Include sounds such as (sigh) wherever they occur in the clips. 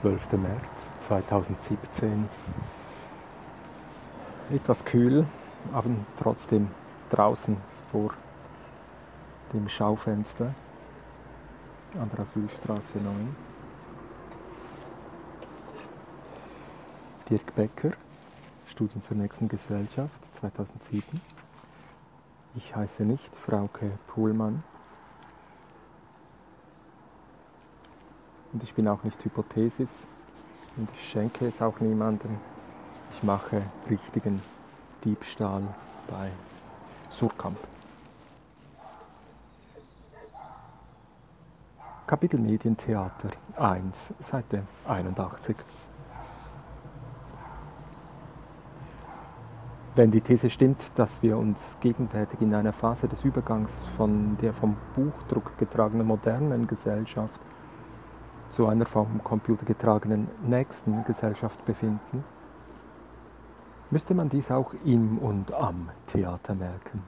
12. März 2017. Etwas kühl, aber trotzdem draußen vor dem Schaufenster an der Asylstraße 9. Dirk Becker, Studien zur nächsten Gesellschaft 2007. Ich heiße nicht Frauke Pohlmann. Und ich bin auch nicht Hypothesis und ich schenke es auch niemandem. Ich mache richtigen Diebstahl bei Surkamp. Kapitel Medientheater 1, Seite 81. Wenn die These stimmt, dass wir uns gegenwärtig in einer Phase des Übergangs von der vom Buchdruck getragenen modernen Gesellschaft zu einer vom Computer getragenen nächsten Gesellschaft befinden, müsste man dies auch im und am Theater merken.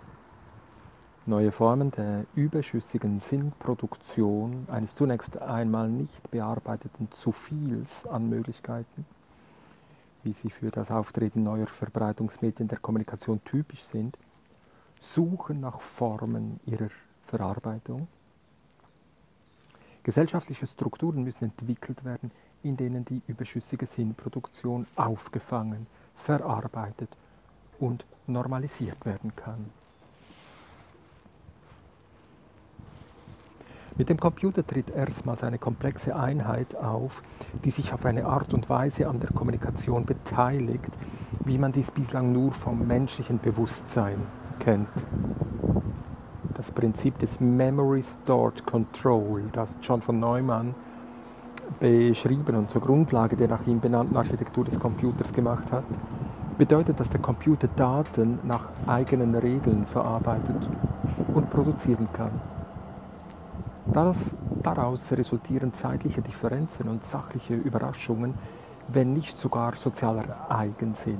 Neue Formen der überschüssigen Sinnproduktion eines zunächst einmal nicht bearbeiteten zu Viels an Möglichkeiten, wie sie für das Auftreten neuer Verbreitungsmedien der Kommunikation typisch sind, suchen nach Formen ihrer Verarbeitung Gesellschaftliche Strukturen müssen entwickelt werden, in denen die überschüssige Sinnproduktion aufgefangen, verarbeitet und normalisiert werden kann. Mit dem Computer tritt erstmals eine komplexe Einheit auf, die sich auf eine Art und Weise an der Kommunikation beteiligt, wie man dies bislang nur vom menschlichen Bewusstsein kennt das Prinzip des Memory Stored Control, das John von Neumann beschrieben und zur Grundlage der nach ihm benannten Architektur des Computers gemacht hat, bedeutet, dass der Computer Daten nach eigenen Regeln verarbeitet und produzieren kann. Daraus resultieren zeitliche Differenzen und sachliche Überraschungen, wenn nicht sogar sozialer Eigensinn.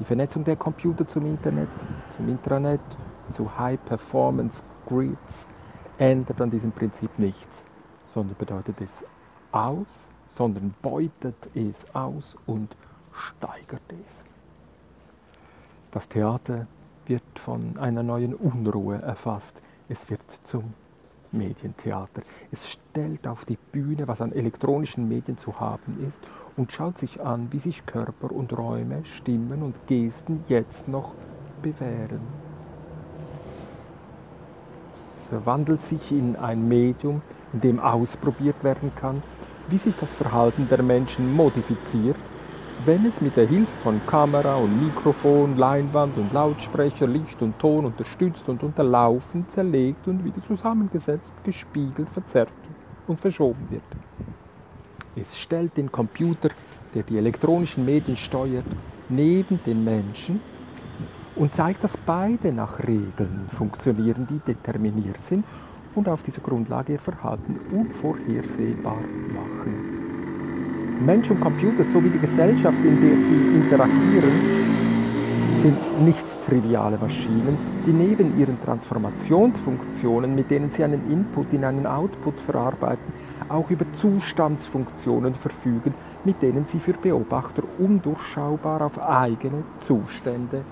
Die Vernetzung der Computer zum Internet, zum Intranet zu High-Performance-Grids ändert an diesem Prinzip nichts, sondern bedeutet es aus, sondern beutet es aus und steigert es. Das Theater wird von einer neuen Unruhe erfasst. Es wird zum Medientheater. Es stellt auf die Bühne, was an elektronischen Medien zu haben ist und schaut sich an, wie sich Körper und Räume, Stimmen und Gesten jetzt noch bewähren. Verwandelt sich in ein Medium, in dem ausprobiert werden kann, wie sich das Verhalten der Menschen modifiziert, wenn es mit der Hilfe von Kamera und Mikrofon, Leinwand und Lautsprecher Licht und Ton unterstützt und unterlaufen, zerlegt und wieder zusammengesetzt, gespiegelt, verzerrt und verschoben wird. Es stellt den Computer, der die elektronischen Medien steuert, neben den Menschen und zeigt, dass beide nach Regeln funktionieren, die determiniert sind und auf dieser Grundlage ihr Verhalten unvorhersehbar machen. Mensch und Computer sowie die Gesellschaft, in der sie interagieren, sind nicht triviale Maschinen, die neben ihren Transformationsfunktionen, mit denen sie einen Input in einen Output verarbeiten, auch über Zustandsfunktionen verfügen, mit denen sie für Beobachter undurchschaubar auf eigene Zustände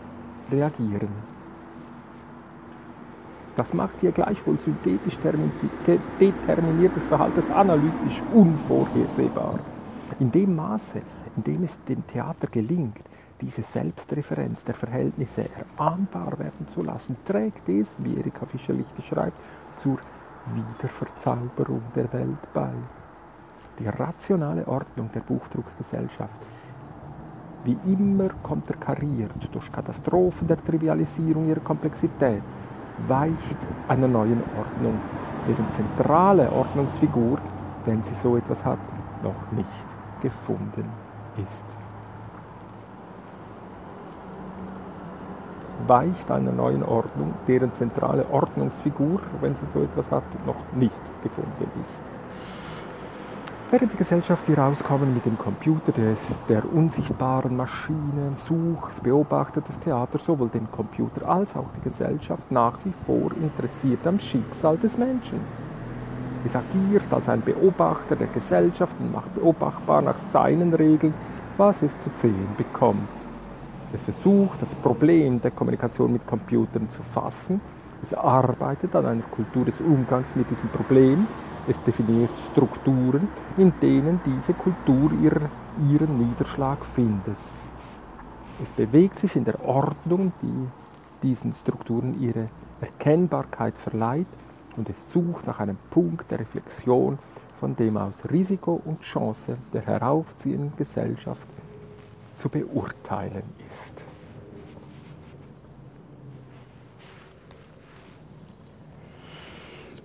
reagieren. Das macht ihr gleichwohl synthetisch determiniertes Verhalten analytisch unvorhersehbar. In dem Maße, in dem es dem Theater gelingt, diese Selbstreferenz der Verhältnisse erahnbar werden zu lassen, trägt es, wie Erika Fischer-Lichte schreibt, zur Wiederverzauberung der Welt bei. Die rationale Ordnung der Buchdruckgesellschaft wie immer konterkariert durch Katastrophen der Trivialisierung ihrer Komplexität, weicht einer neuen Ordnung, deren zentrale Ordnungsfigur, wenn sie so etwas hat, noch nicht gefunden ist. Weicht einer neuen Ordnung, deren zentrale Ordnungsfigur, wenn sie so etwas hat, noch nicht gefunden ist. Während die Gesellschaft hier rauskommen mit dem Computer des, der unsichtbaren Maschinen sucht, beobachtet das Theater sowohl den Computer als auch die Gesellschaft nach wie vor interessiert am Schicksal des Menschen. Es agiert als ein Beobachter der Gesellschaft und macht beobachtbar nach seinen Regeln, was es zu sehen bekommt. Es versucht, das Problem der Kommunikation mit Computern zu fassen. Es arbeitet an einer Kultur des Umgangs mit diesem Problem. Es definiert Strukturen, in denen diese Kultur ihren Niederschlag findet. Es bewegt sich in der Ordnung, die diesen Strukturen ihre Erkennbarkeit verleiht und es sucht nach einem Punkt der Reflexion, von dem aus Risiko und Chance der heraufziehenden Gesellschaft zu beurteilen ist.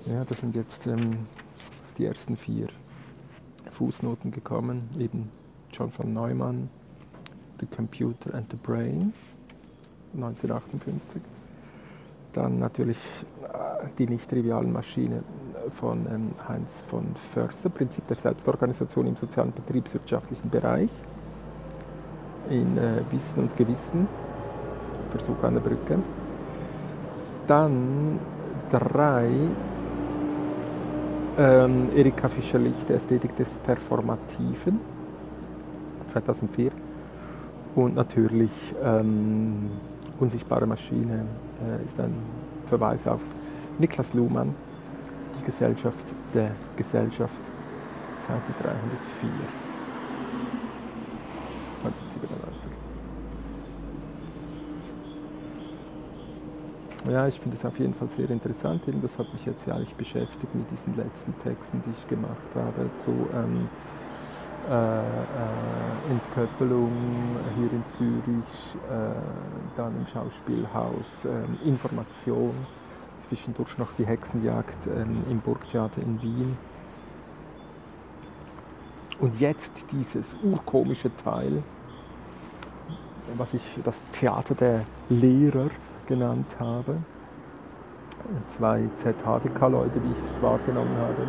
Ja, das sind jetzt ähm, die ersten vier Fußnoten gekommen, eben John von Neumann, The Computer and the Brain, 1958. Dann natürlich äh, die nicht trivialen Maschinen von ähm, Heinz von Förster, Prinzip der Selbstorganisation im sozialen betriebswirtschaftlichen Bereich, in äh, Wissen und Gewissen, Versuch der Brücke. Dann drei ähm, Erika Fischer-Licht, Ästhetik des Performativen, 2004. Und natürlich ähm, Unsichtbare Maschine äh, ist ein Verweis auf Niklas Luhmann, die Gesellschaft der Gesellschaft, Seite 304, Ja, ich finde es auf jeden Fall sehr interessant. das hat mich jetzt ja eigentlich beschäftigt mit diesen letzten Texten, die ich gemacht habe zu ähm, äh, äh, Entköppelung hier in Zürich, äh, dann im Schauspielhaus, ähm, Information, zwischendurch noch die Hexenjagd ähm, im Burgtheater in Wien. Und jetzt dieses urkomische Teil, was ich das Theater der Lehrer genannt habe. Zwei ZHDK-Leute, wie ich es wahrgenommen habe,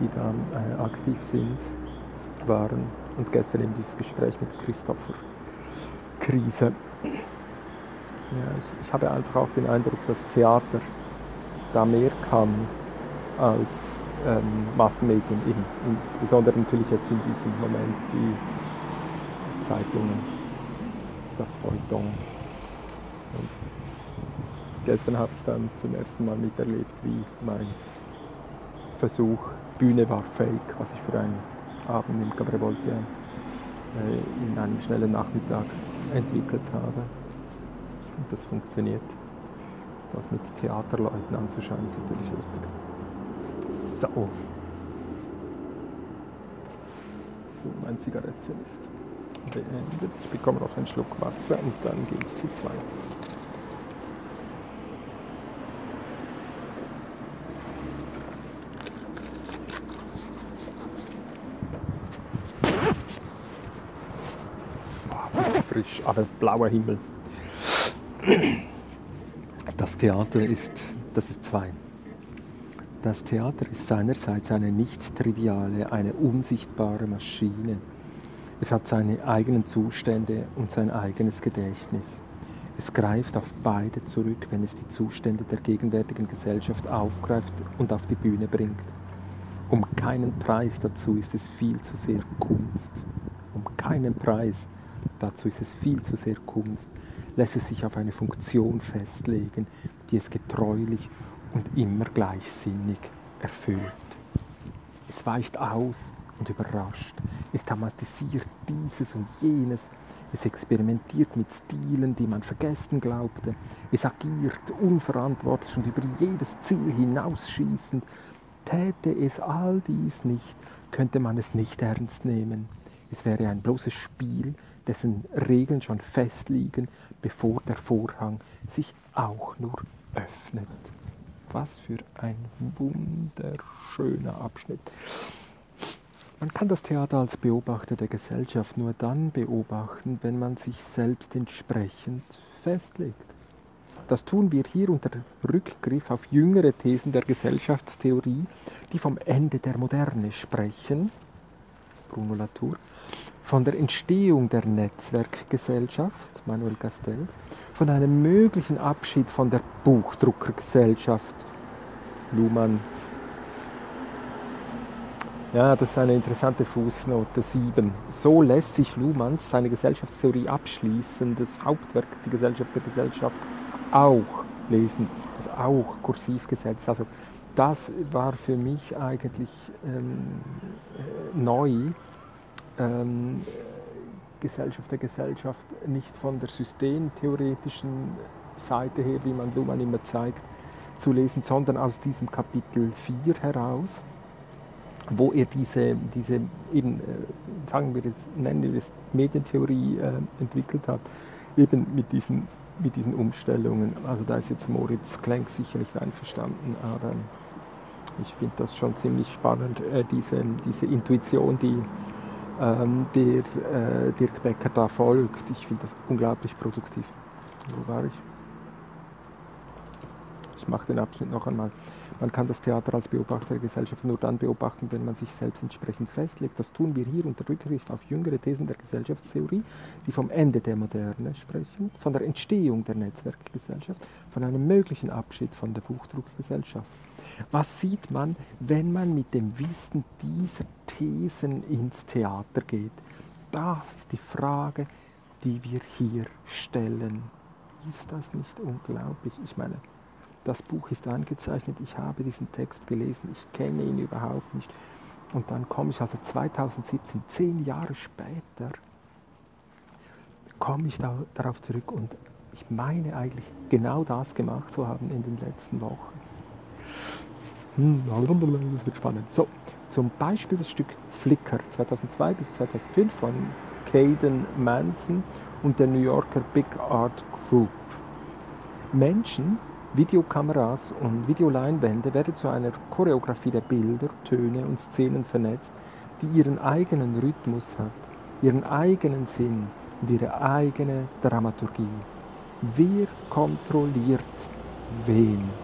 die da äh, aktiv sind, waren. Und gestern eben dieses Gespräch mit Christopher Krise. Ja, ich, ich habe einfach auch den Eindruck, dass Theater da mehr kann als ähm, Massenmedien, eben. insbesondere natürlich jetzt in diesem Moment die Zeitungen, das Feuilleton. Und gestern habe ich dann zum ersten Mal miterlebt, wie mein Versuch Bühne war fake, was ich für einen Abend im Cabaret Voltaire äh, in einem schnellen Nachmittag entwickelt habe. Und das funktioniert. Das mit Theaterleuten anzuschauen ist natürlich lustig. So. So, mein Zigarettchen ist beendet. Ich bekomme noch einen Schluck Wasser und dann geht es zu zwei. Frisch, aber blauer Himmel. Das Theater ist, das ist zwei. Das Theater ist seinerseits eine nicht triviale, eine unsichtbare Maschine. Es hat seine eigenen Zustände und sein eigenes Gedächtnis. Es greift auf beide zurück, wenn es die Zustände der gegenwärtigen Gesellschaft aufgreift und auf die Bühne bringt. Um keinen Preis dazu ist es viel zu sehr Kunst. Um keinen Preis dazu ist es viel zu sehr Kunst, lässt es sich auf eine Funktion festlegen, die es getreulich und immer gleichsinnig erfüllt. Es weicht aus und überrascht, es thematisiert dieses und jenes, es experimentiert mit Stilen, die man vergessen glaubte, es agiert unverantwortlich und über jedes Ziel hinausschießend. Täte es all dies nicht, könnte man es nicht ernst nehmen. Es wäre ein bloßes Spiel, dessen Regeln schon festliegen, bevor der Vorhang sich auch nur öffnet. Was für ein wunderschöner Abschnitt. Man kann das Theater als Beobachter der Gesellschaft nur dann beobachten, wenn man sich selbst entsprechend festlegt. Das tun wir hier unter Rückgriff auf jüngere Thesen der Gesellschaftstheorie, die vom Ende der Moderne sprechen, Bruno Latour, von der Entstehung der Netzwerkgesellschaft, Manuel Castells, von einem möglichen Abschied von der Buchdruckergesellschaft, Luhmann, Ja, das ist eine interessante Fußnote 7. So lässt sich Luhmanns seine Gesellschaftstheorie abschließendes Hauptwerk, die Gesellschaft der Gesellschaft, auch lesen. Das auch kursiv gesetzt. Also das war für mich eigentlich ähm, äh, neu. Ähm, Gesellschaft der Gesellschaft nicht von der systemtheoretischen Seite her, wie man Luhmann immer zeigt, zu lesen, sondern aus diesem Kapitel 4 heraus, wo er diese, diese eben, äh, sagen wir es, nennen wir es Medientheorie äh, entwickelt hat, eben mit diesen, mit diesen Umstellungen. Also da ist jetzt Moritz Klenk sicher nicht einverstanden, aber ich finde das schon ziemlich spannend, äh, diese, diese Intuition, die ähm, der äh, Dirk Becker da folgt. Ich finde das unglaublich produktiv. Wo war ich? Ich mache den Abschnitt noch einmal. Man kann das Theater als Beobachter der Gesellschaft nur dann beobachten, wenn man sich selbst entsprechend festlegt. Das tun wir hier unter Rückgriff auf jüngere Thesen der Gesellschaftstheorie, die vom Ende der Moderne sprechen, von der Entstehung der Netzwerkgesellschaft, von einem möglichen Abschied von der Buchdruckgesellschaft. Was sieht man, wenn man mit dem Wissen dieser Thesen ins Theater geht? Das ist die Frage, die wir hier stellen. Ist das nicht unglaublich? Ich meine, das Buch ist eingezeichnet, ich habe diesen Text gelesen, ich kenne ihn überhaupt nicht. Und dann komme ich also 2017, zehn Jahre später, komme ich da, darauf zurück und ich meine eigentlich genau das gemacht zu haben in den letzten Wochen. Hm, das wird spannend. So, zum Beispiel das Stück Flickr 2002 bis 2005 von Caden Manson und der New Yorker Big Art Group. Menschen, Videokameras und Videoleinwände werden zu einer Choreografie der Bilder, Töne und Szenen vernetzt, die ihren eigenen Rhythmus hat, ihren eigenen Sinn und ihre eigene Dramaturgie. Wer kontrolliert wen?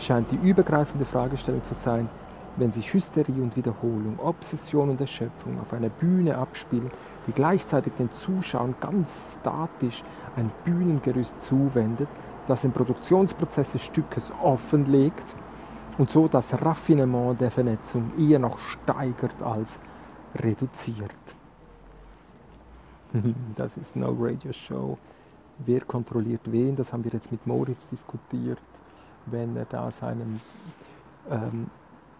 Scheint die übergreifende Fragestellung zu sein, wenn sich Hysterie und Wiederholung, Obsession und Erschöpfung auf einer Bühne abspielen, die gleichzeitig den Zuschauern ganz statisch ein Bühnengerüst zuwendet, das den Produktionsprozess des Stückes offenlegt und so das Raffinement der Vernetzung eher noch steigert als reduziert. (laughs) Das ist No Radio Show. Wer kontrolliert wen? Das haben wir jetzt mit Moritz diskutiert wenn er da seinen ähm,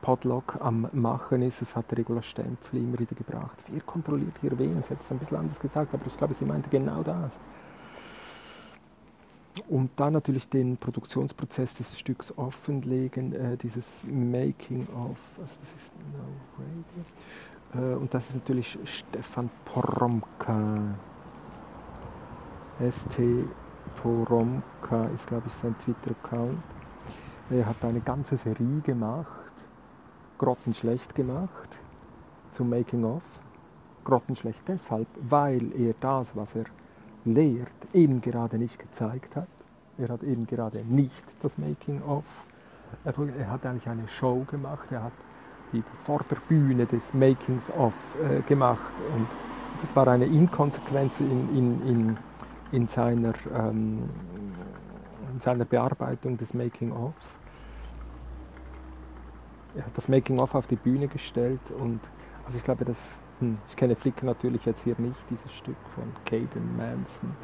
Podlog am Machen ist. Das hat Regula Stempfli immer wieder gebracht. Wer kontrolliert hier wen? Sie hat es ein bisschen anders gesagt, aber ich glaube, sie meinte genau das. Und dann natürlich den Produktionsprozess des Stücks offenlegen, äh, dieses Making of, also das ist No Radio. Äh, und das ist natürlich Stefan Poromka. ST Poromka ist, glaube ich, sein Twitter-Account. Er hat eine ganze Serie gemacht, grottenschlecht gemacht, zum Making-of. Grottenschlecht deshalb, weil er das, was er lehrt, eben gerade nicht gezeigt hat. Er hat eben gerade nicht das Making-of. Er, hat eigentlich eine Show gemacht, er hat die, die Vorderbühne des Makings-of äh, gemacht. Und das war eine Inkonsequenz in, in, in, in seiner ähm, in seiner Bearbeitung des Making-ofs. Er hat das Making-of auf die Bühne gestellt und also ich glaube, dass, hm, ich kenne Flickr natürlich jetzt hier nicht, dieses Stück von Caden Manson,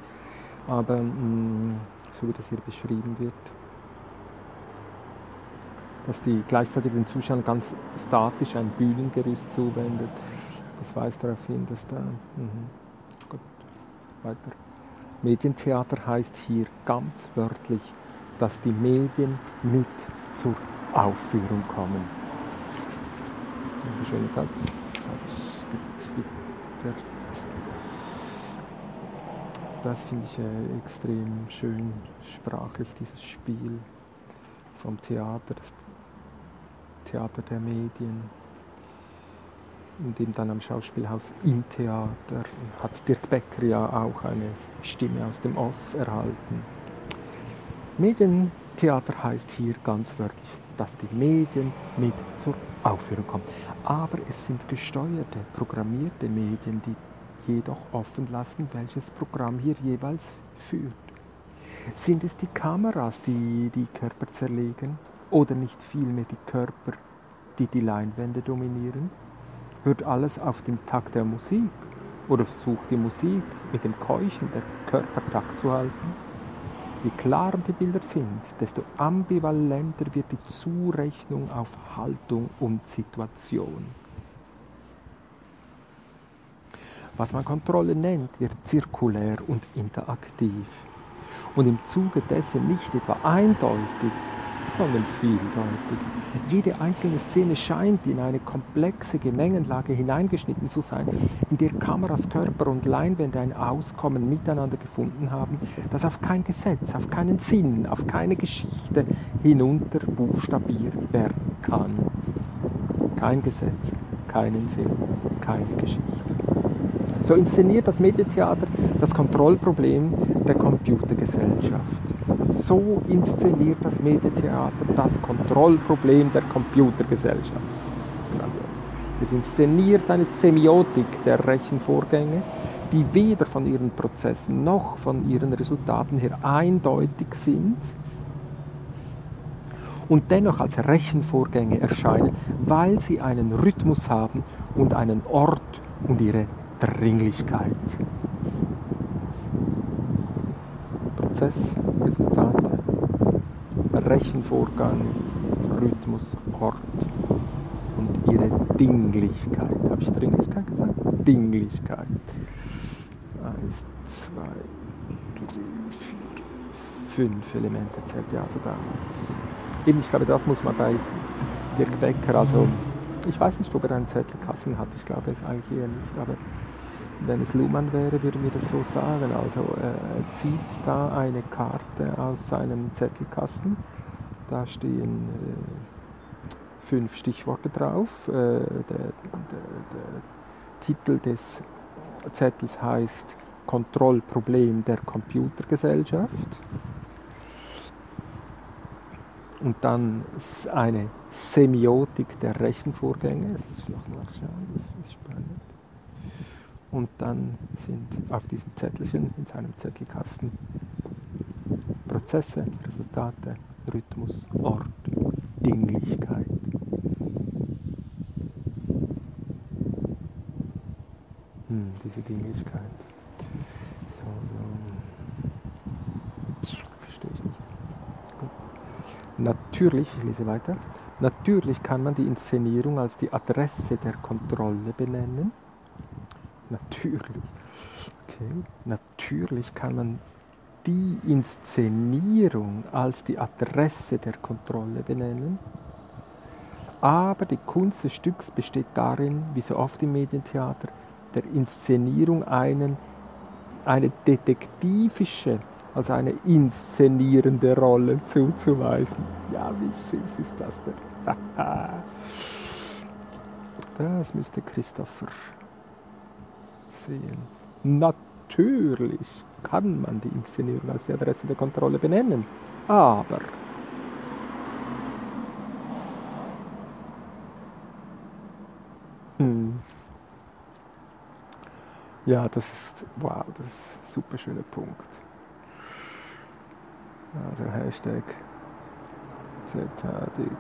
aber hm, so wie das hier beschrieben wird, dass die gleichzeitig den Zuschauern ganz statisch ein Bühnengerüst zuwendet, das weist darauf hin, dass da, mh, gut, weiter. Medientheater heißt hier ganz wörtlich, dass die Medien mit zur Aufführung kommen. Ein schöner Satz habe ich getwittert. Das finde ich äh, extrem schön sprachlich, dieses Spiel vom Theater, das Theater der Medien und eben dann am Schauspielhaus im Theater hat Dirk Becker ja auch eine Stimme aus dem Off erhalten. Medientheater heißt hier ganz wörtlich, dass die Medien mit zur Aufführung kommen. Aber es sind gesteuerte, programmierte Medien, die jedoch offen lassen, welches Programm hier jeweils führt. Sind es die Kameras, die die Körper zerlegen oder nicht vielmehr die Körper die die Leinwände dominieren? Hört alles auf den Takt der Musik oder versucht die Musik mit dem Keuchen der Körper Takt zu halten? Je klarer die Bilder sind, desto ambivalenter wird die Zurechnung auf Haltung und Situation. Was man Kontrolle nennt, wird zirkulär und interaktiv und im Zuge dessen nicht etwa eindeutig, sondern vieldeutig. Jede einzelne Szene scheint in eine komplexe Gemengenlage hineingeschnitten zu sein, in der Kameras, Körper und Leinwände ein Auskommen miteinander gefunden haben, das auf kein Gesetz, auf keinen Sinn, auf keine Geschichte hinunter buchstabiert werden kann. Kein Gesetz, keinen Sinn, keine Geschichte. So inszeniert das Medientheater das Kontrollproblem der Computergesellschaft. So inszeniert das Medientheater das Kontrollproblem der Computergesellschaft. Es inszeniert eine Semiotik der Rechenvorgänge, die weder von ihren Prozessen noch von ihren Resultaten her eindeutig sind und dennoch als Rechenvorgänge erscheinen, weil sie einen Rhythmus haben und einen Ort und ihre Dringlichkeit. Prozess, Resultate, Rechenvorgang, Rhythmus, Ort und ihre Dinglichkeit. Habe ich Dringlichkeit gesagt? Dinglichkeit. Eins, zwei, drei, vier, fünf Elemente zählt ja also da. Eben, ich glaube, das muss man bei Dirk Becker, also ich weiß nicht, ob er einen Zettelkasten hat, ich glaube es eigentlich eher nicht, aber wenn es Luhmann wäre, würde mir das so sagen. Also er zieht da eine Karte aus seinem Zettelkasten. Da stehen äh, fünf Stichworte drauf. Äh, der, der, der Titel des Zettels heißt Kontrollproblem der Computergesellschaft. Und dann eine Semiotik der Rechenvorgänge. Das muss ich noch nachschauen, das ist. Und dann sind auf diesem Zettelchen, in seinem Zettelkasten, Prozesse, Resultate, Rhythmus, Ort, Dinglichkeit. Hm, diese Dinglichkeit. So, so. Verstehe ich nicht. Gut. Natürlich, ich lese weiter. Natürlich kann man die Inszenierung als die Adresse der Kontrolle benennen Natürlich. Okay. Natürlich kann man die Inszenierung als die Adresse der Kontrolle benennen. Aber die Kunst des Stücks besteht darin, wie so oft im Medientheater, der Inszenierung einen, eine detektivische, also eine inszenierende Rolle zuzuweisen. Ja, wie süß ist das denn? (laughs) Das müsste Christopher sehen. Natürlich kann man die Inszenierung als die Adresse der Kontrolle benennen, aber hm. ja, das ist wow, das ist ein super schöner Punkt. Also Hashtag Z-A-D-K-T-A-T.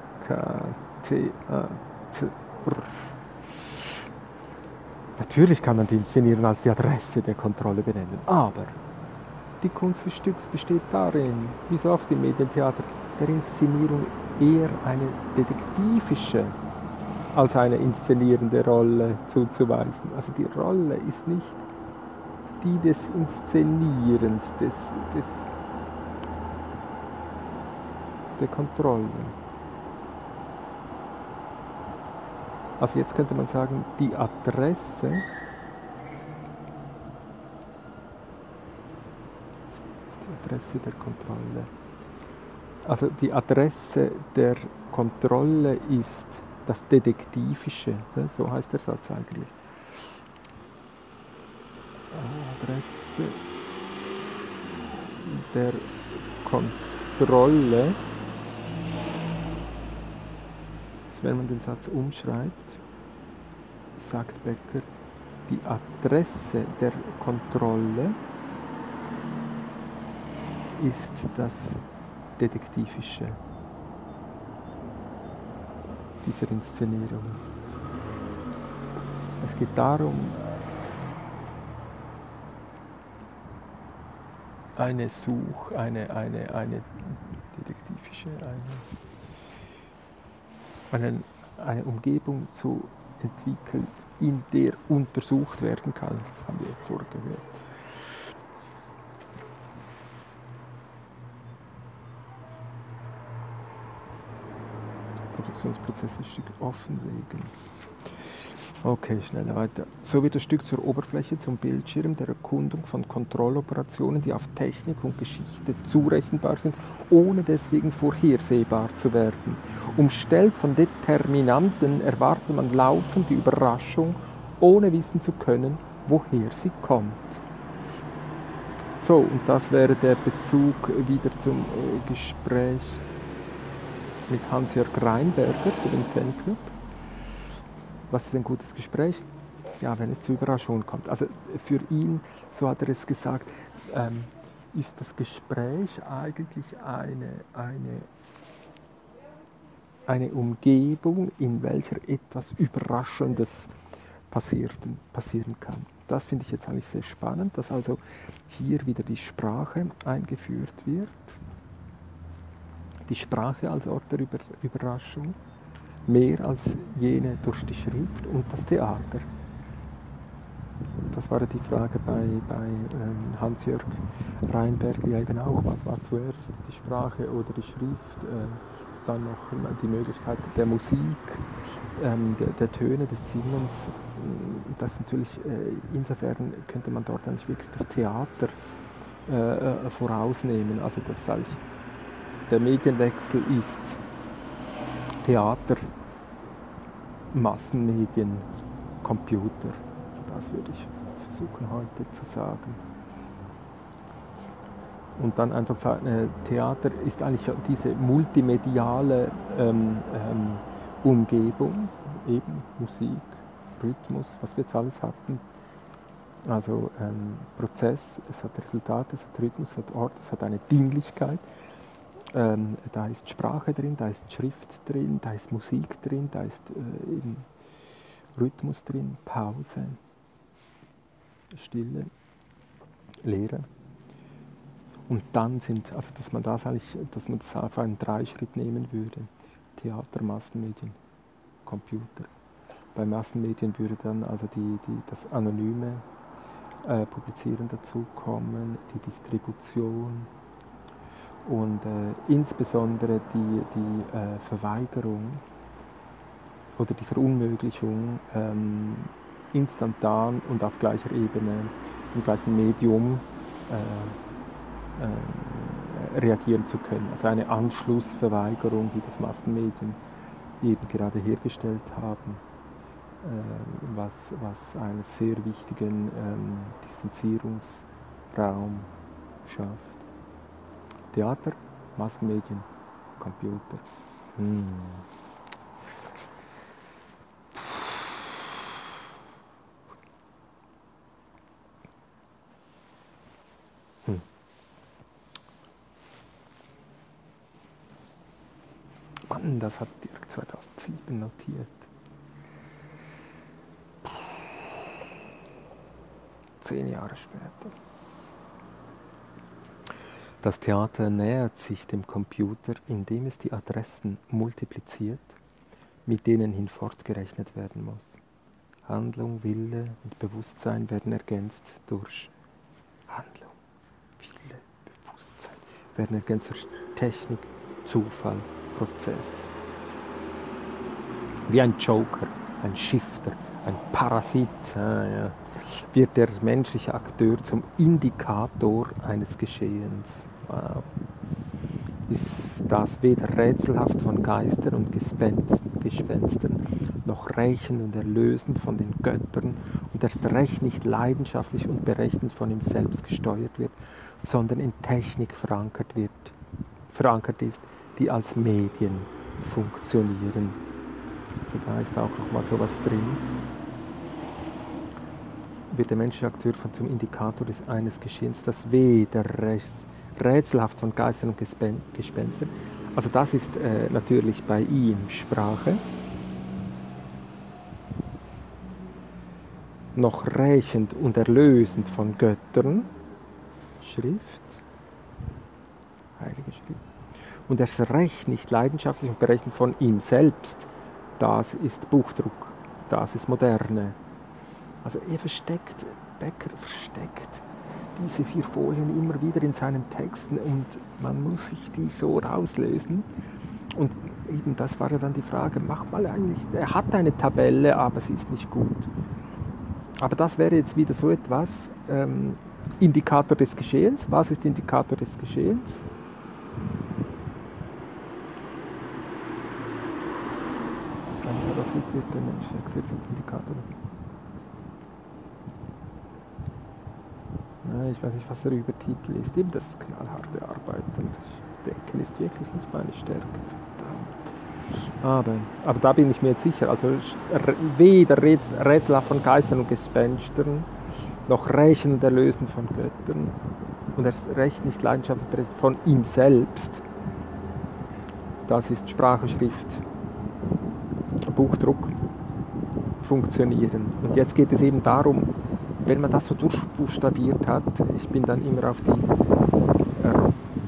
Natürlich kann man die Inszenierung als die Adresse der Kontrolle benennen, aber die Kunst des Stücks besteht darin, wie so oft im Medientheater, der Inszenierung eher eine detektivische als eine inszenierende Rolle zuzuweisen. Also die Rolle ist nicht die des Inszenierens, des, des, der Kontrolle. Also jetzt könnte man sagen, die Adresse die Adresse der Kontrolle. Also die Adresse der Kontrolle ist das Detektivische, ne? so heißt der Satz eigentlich. Adresse der Kontrolle wenn man den Satz umschreibt, sagt Becker, die Adresse der Kontrolle ist das Detektivische. dieser Inszenierung. Es geht darum, eine Such, eine, eine, eine detektivische, eine, eine, eine Umgebung zu entwickeln, in der untersucht werden kann, haben wir vorher gehört. Produktionsprozess ein Stück offenlegen. Okay, schneller weiter. So wird das Stück zur Oberfläche, zum Bildschirm der Erkundung von Kontrolloperationen, die auf Technik und Geschichte zurechenbar sind, ohne deswegen vorhersehbar zu werden. Umstellt von Determinanten erwartet man laufend die Überraschung, ohne wissen zu können, woher sie kommt. So, und das wäre der Bezug wieder zum äh, Gespräch mit Hans-Jörg Reinberger für den Fanclub. Was ist ein gutes Gespräch? Ja, wenn es zu Überraschungen kommt. Also für ihn, so hat er es gesagt, ähm, ist das Gespräch eigentlich eine, eine, eine Umgebung, in welcher etwas Überraschendes passieren, passieren kann. Das finde ich jetzt eigentlich sehr spannend, dass also hier wieder die Sprache eingeführt wird. Die Sprache als Ort der Überraschung mehr als jene durch die Schrift und das Theater. Das war die Frage bei, bei ähm, Hans-Jörg Reinberg ja eben auch. Was war zuerst, die Sprache oder die Schrift? Äh, dann noch die Möglichkeit der Musik, ähm, der, der, Töne, des Singens. Das natürlich, äh, insofern könnte man dort eigentlich wirklich das Theater äh, äh vorausnehmen. Also dass der Medienwechsel ist Theater, Massenmedien, Computer. Also das würde ich versuchen heute zu sagen. Und dann einfach sagen, äh, Theater ist eigentlich diese multimediale ähm, ähm, Umgebung, eben Musik, Rhythmus, was wir jetzt alles hatten. Also ähm, Prozess, es hat Resultate, es hat Rhythmus, es hat Ort, es hat eine Dinglichkeit. Ähm, da ist Sprache drin, da ist Schrift drin, da ist Musik drin, da ist äh, Rhythmus drin, Pause, Stille, Leere. Und dann sind, also dass man das eigentlich, dass man das auf einen Dreischritt nehmen würde. Theater, Massenmedien, Computer. Bei Massenmedien würde dann also die, die, das anonyme äh, Publizieren dazukommen, die Distribution, und äh, insbesondere die, die äh, Verweigerung oder die Verunmöglichung, ähm, instantan und auf gleicher Ebene, im gleichen Medium äh, äh reagieren zu können. Also eine Anschlussverweigerung, die das Massenmedien eben gerade hergestellt haben, äh, was, was einen sehr wichtigen ähm, Distanzierungsraum schafft. Theater, Massenmedien, Computer. Hm. Hm. Mann, das hat Dirk 2007 notiert. Zehn Jahre später. Das Theater nähert sich dem Computer, indem es die Adressen multipliziert, mit denen hinfortgerechnet werden muss. Handlung, Wille und Bewusstsein werden ergänzt durch Handlung, Wille, Bewusstsein werden ergänzt durch Technik, Zufall, Prozess. Wie ein Joker, ein Shifter, ein Parasit ah, ja, wird der menschliche Akteur zum Indikator eines Geschehens. Wow. Ist das weder rätselhaft von Geistern und Gespenstern, noch rächend und erlösend von den Göttern und erst recht nicht leidenschaftlich und berechnend von ihm selbst gesteuert wird, sondern in Technik verankert, wird, verankert ist, die als Medien funktionieren. Also da ist auch noch mal sowas drin. Wird der menschliche Akteur von zum Indikator des eines Geschehens, das weder rechts rätselhaft von Geistern und Gespenstern. Also das ist äh, natürlich bei ihm Sprache. Noch rächend und erlösend von Göttern, Schrift, Heilige Schrift. Und das Recht nicht leidenschaftlich und berechnet von ihm selbst, das ist Buchdruck, das ist Moderne. Also er versteckt, Becker versteckt diese vier Folien immer wieder in seinen Texten und man muss sich die so rauslösen. Und eben das war ja dann die Frage, mach mal eigentlich, er hat eine Tabelle, aber sie ist nicht gut. Aber das wäre jetzt wieder so etwas, ähm, Indikator des Geschehens. Was ist Indikator des Geschehens? Ein Parasit wird der Mensch erklärt zum Indikator. Ich weiß nicht, was der Übertitel ist. Eben das knallharte Arbeiten. Das Denken ist wirklich nicht meine Stärke. Aber, aber da bin ich mir jetzt sicher, also weder Rätsel von Geistern und Gespenstern, noch Rächen und Erlösen von Göttern und erst recht nicht Leidenschaft von ihm selbst. Das ist Sprache, Schrift, Buchdruck funktionieren. Und jetzt geht es eben darum, wenn man das so durchbuchstabiert hat, ich bin dann immer auf die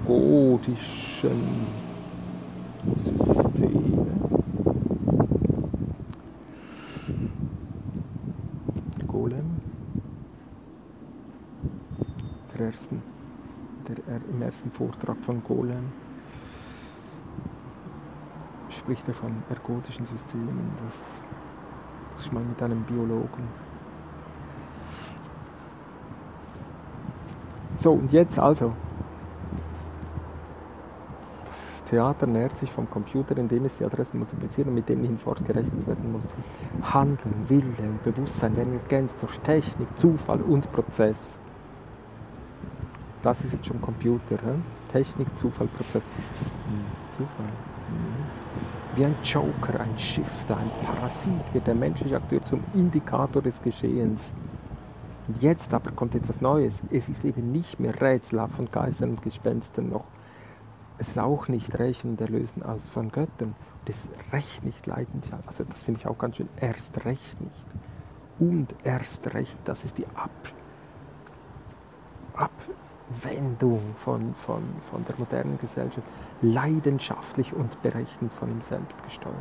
ergotischen Systeme. Golem. Der ersten, der, Im ersten Vortrag von Golem spricht er von ergotischen Systemen. Das muss ich mal mit einem Biologen So, und jetzt also. Das Theater nährt sich vom Computer, indem es die Adressen multipliziert und mit denen hinfort gerechnet werden muss. Handeln, Wille und Bewusstsein werden ergänzt durch Technik, Zufall und Prozess. Das ist jetzt schon Computer. He? Technik, Zufall, Prozess. Hm, Zufall. Hm. Wie ein Joker, ein Shifter, ein Parasit wird der menschliche Akteur zum Indikator des Geschehens. Und jetzt aber kommt etwas Neues. Es ist eben nicht mehr rätselhaft von Geistern und Gespenstern noch. Es ist auch nicht Rächen und Erlösen aus von Göttern. Und es ist recht nicht leidenschaftlich. Also das finde ich auch ganz schön. Erst recht nicht. Und erst recht, das ist die Ab Abwendung von, von, von der modernen Gesellschaft. Leidenschaftlich und berechnet von ihm selbst gesteuert.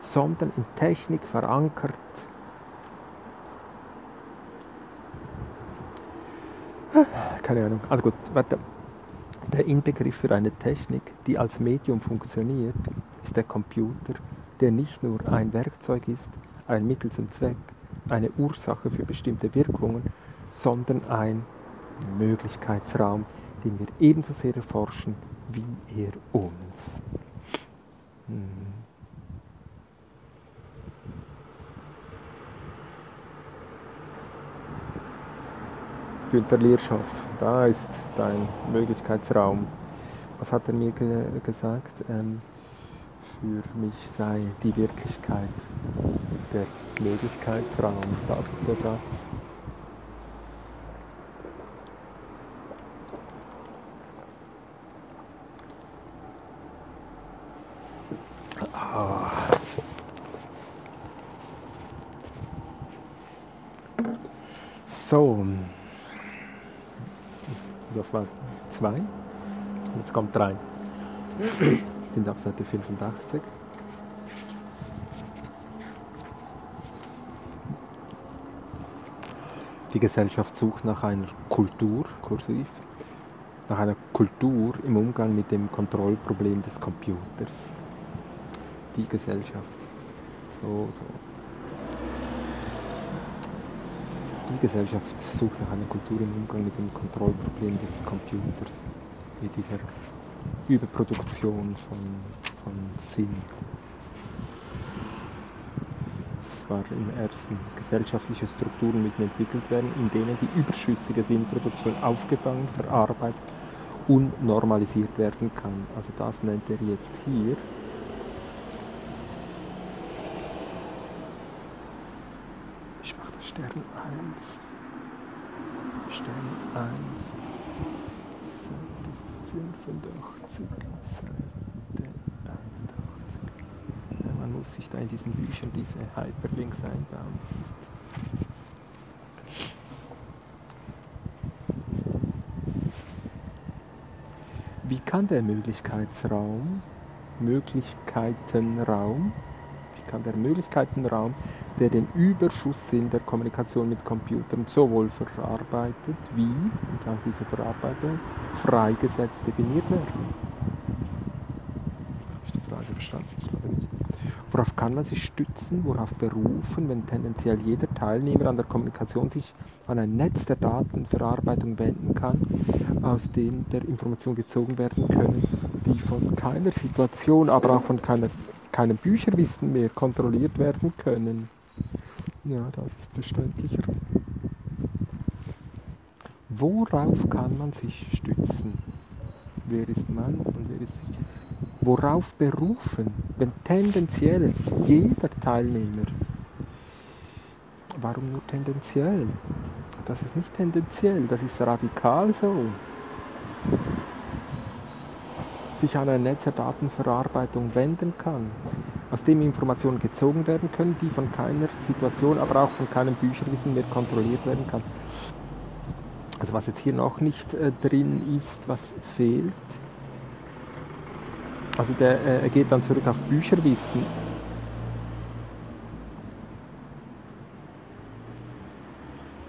Sondern in Technik verankert keine Ahnung. Also gut, warte. Der Inbegriff für eine Technik, die als Medium funktioniert, ist der Computer, der nicht nur ein Werkzeug ist, ein Mittel zum Zweck, eine Ursache für bestimmte Wirkungen, sondern ein Möglichkeitsraum, den wir ebenso sehr erforschen wie er uns. Hm. Günter Lierschoff, da ist dein Möglichkeitsraum. Was hat er mir ge gesagt? Ähm, für mich sei die Wirklichkeit der Möglichkeitsraum. Das ist der Satz. Ah. So. Das war zwei. Jetzt kommt drei. sind auf Seite 85. Die Gesellschaft sucht nach einer Kultur, kursiv, nach einer Kultur im Umgang mit dem Kontrollproblem des Computers. Die Gesellschaft. So, so. Die Gesellschaft sucht nach einer Kultur im Umgang mit dem Kontrollproblem des Computers, mit dieser Überproduktion von, von Sinn. Es war im ersten, gesellschaftliche Strukturen müssen entwickelt werden, in denen die überschüssige Sinnproduktion aufgefangen, verarbeitet und normalisiert werden kann. Also das nennt er jetzt hier Stern 1. Stern 1. Seite 85. Seite 81. Man muss sich da in diesen Büchern diese Hyperlinks einbauen. Das ist Wie kann der Möglichkeitsraum, Möglichkeitenraum, wie kann der Möglichkeitenraum der den Überschusssinn der Kommunikation mit Computern sowohl verarbeitet wie, entlang dieser Verarbeitung, freigesetzt definiert werden? Ich die Frage verstanden? Ich glaube nicht. Worauf kann man sich stützen, worauf berufen, wenn tendenziell jeder Teilnehmer an der Kommunikation sich an ein Netz der Datenverarbeitung wenden kann, aus dem der Informationen gezogen werden können, die von keiner Situation, aber auch von keiner, keinem Bücherwissen mehr kontrolliert werden können? Ja, das ist verständlicher. Worauf kann man sich stützen? Wer ist Mann und wer ist sich? Worauf berufen, wenn tendenziell jeder Teilnehmer, warum nur tendenziell? Das ist nicht tendenziell, das ist radikal so, sich an ein Netz der Datenverarbeitung wenden kann, aus dem Informationen gezogen werden können, die von keiner Situation, aber auch von keinem Bücherwissen mehr kontrolliert werden kann. Also was jetzt hier noch nicht äh, drin ist, was fehlt, also der, äh, geht dann zurück auf Bücherwissen.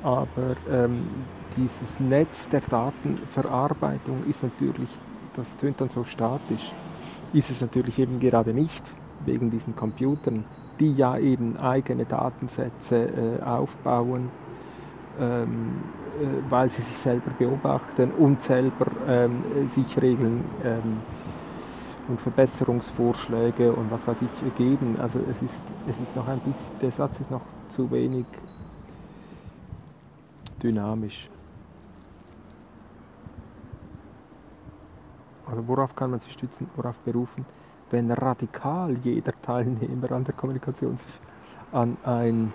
Aber ähm, dieses Netz der Datenverarbeitung ist natürlich, das tönt dann so statisch, ist es natürlich eben gerade nicht, wegen diesen Computern, die ja eben eigene Datensätze äh, aufbauen, ähm, äh, weil sie sich selber beobachten und selber ähm, sich Regeln ähm, und Verbesserungsvorschläge und was weiß ich geben. Also es ist, es ist noch ein bisschen, der Satz ist noch zu wenig dynamisch. Also worauf kann man sich stützen, worauf berufen, wenn radikal jeder Teilnehmer an der Kommunikation sich an ein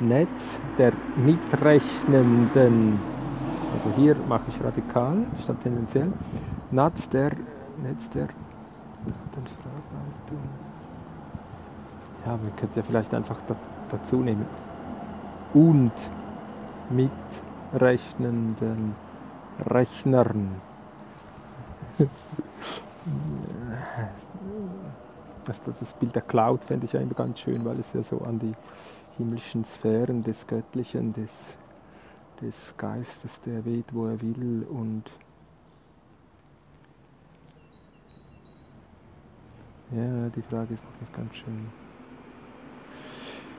Netz der Mitrechnenden, also hier mache ich radikal statt tendenziell, Netz der Netz der. Ja, man könnte ja vielleicht einfach da, dazu nehmen. Und mitrechnenden Rechnern. (laughs) Das, das Bild der Cloud fände ich eigentlich ganz schön, weil es ja so an die himmlischen Sphären des Göttlichen, des, des Geistes, der weht, wo er will und Ja, die Frage ist noch ganz schön.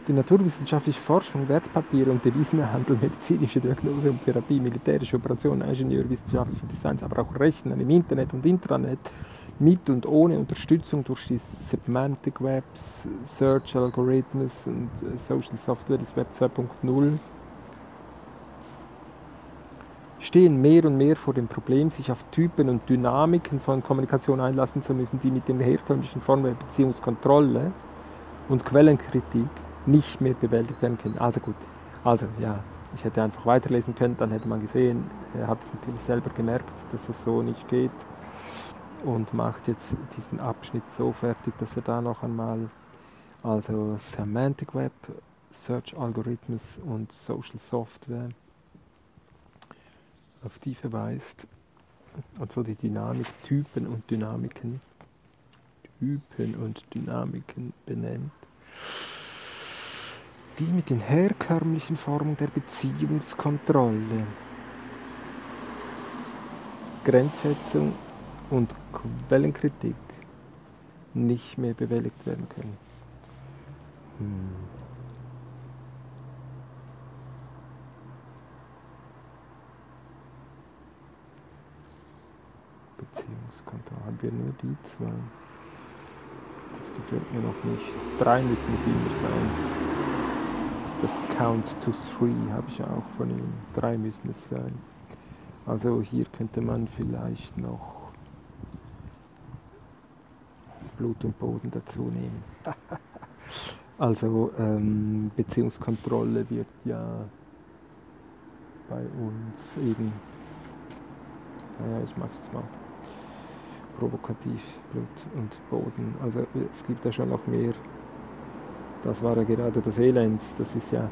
Die naturwissenschaftliche Forschung, Wertpapiere und Devisenhandel, medizinische Diagnose und Therapie, militärische Operationen, Ingenieurwissenschaftliche Designs, aber auch Rechnen im Internet und Intranet mit und ohne Unterstützung durch die Semantic Webs, Search Algorithms und äh, Social Software des Web 2.0 stehen mehr und mehr vor dem Problem, sich auf Typen und Dynamiken von Kommunikation einlassen zu müssen, die mit den herkömmlichen Formen der Beziehungskontrolle und Quellenkritik nicht mehr bewältigt werden können. Also gut, also ja, ich hätte einfach weiterlesen können, dann hätte man gesehen, er hat es natürlich selber gemerkt, dass es so nicht geht und macht jetzt diesen Abschnitt so fertig, dass er da noch einmal, also Semantic Web, Search Algorithms und Social Software auf die verweist und so die Dynamik, Typen und Dynamiken, Typen und Dynamiken benennt, die mit den herkömmlichen Formen der Beziehungskontrolle, Grenzsetzung und Quellenkritik nicht mehr bewältigt werden können. Hm. Beziehungskontrolle. Haben wir nur die zwei? Das gefällt mir noch nicht. Drei müssten es immer sein. Das Count to Three habe ich auch von ihm. Drei müssen es sein. Also hier könnte man vielleicht noch Blut und Boden dazu nehmen. (laughs) also ähm, Beziehungskontrolle wird ja bei uns eben, naja, ich mache jetzt mal provokativ Blut und Boden. Also es gibt ja schon noch mehr. Das war ja gerade das Elend. Das ist ja,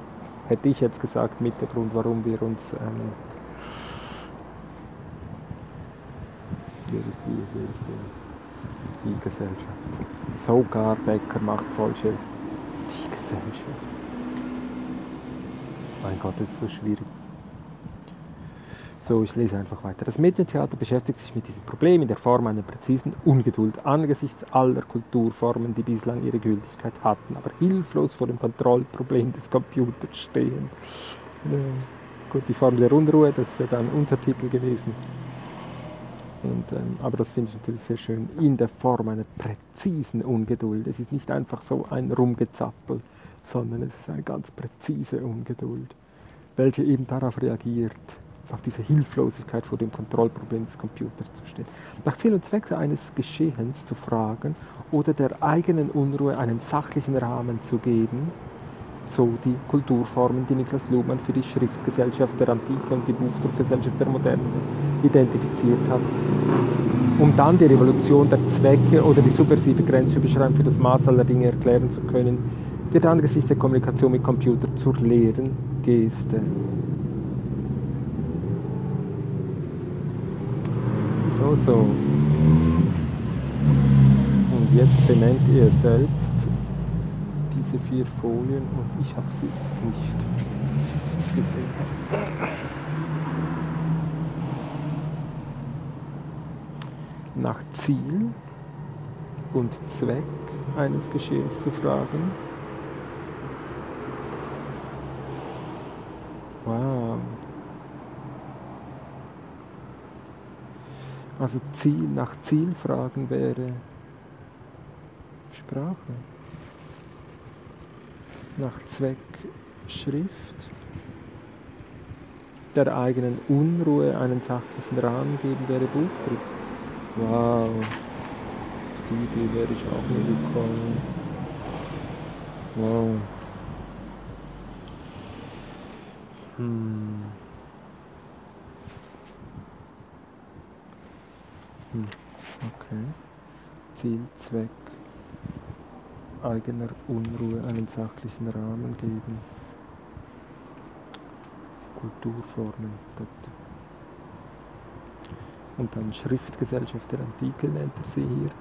hätte ich jetzt gesagt, mit der Grund, warum wir uns ähm, Wer ist wir? Wer ist der? Die Gesellschaft. Sogar Becker macht solche. Die Gesellschaft. Mein Gott, das ist so schwierig. So, ich lese einfach weiter. Das Medientheater beschäftigt sich mit diesem Problem in der Form einer präzisen Ungeduld angesichts aller Kulturformen, die bislang ihre Gültigkeit hatten, aber hilflos vor dem Kontrollproblem des Computers stehen. Ja, gut, die Form der Unruhe, das ist ja dann unser Titel gewesen. Und, ähm, aber das finde ich natürlich sehr schön, in der Form einer präzisen Ungeduld. Es ist nicht einfach so ein Rumgezappel, sondern es ist eine ganz präzise Ungeduld, welche eben darauf reagiert, auf diese Hilflosigkeit vor dem Kontrollproblem des Computers zu stehen. Nach Ziel und Zweck eines Geschehens zu fragen oder der eigenen Unruhe einen sachlichen Rahmen zu geben, so die Kulturformen, die Niklas Luhmann für die Schriftgesellschaft der Antike und die Buchdruckgesellschaft der Moderne identifiziert hat, um dann die Revolution der Zwecke oder die subversive Grenzüberschreitung für das Maß aller Dinge erklären zu können, wird angesichts der Kommunikation mit Computer zur leeren Geste. So, so. Und jetzt benennt ihr selbst diese vier Folien und ich habe sie nicht gesehen. Nach Ziel und Zweck eines Geschehens zu fragen. Wow. Also Ziel, nach Zielfragen wäre Sprache. Nach Zweck Schrift. Der eigenen Unruhe einen sachlichen Rahmen geben wäre Buchdruck. Wow. Auf die Idee wäre ich auch nie gekommen. Wow. Hm. Hm, okay. Ziel, Zweck, eigener Unruhe einen sachlichen Rahmen geben. Kulturformen. Gott. Und dann Schriftgesellschaft der Antike nennt er sie hier.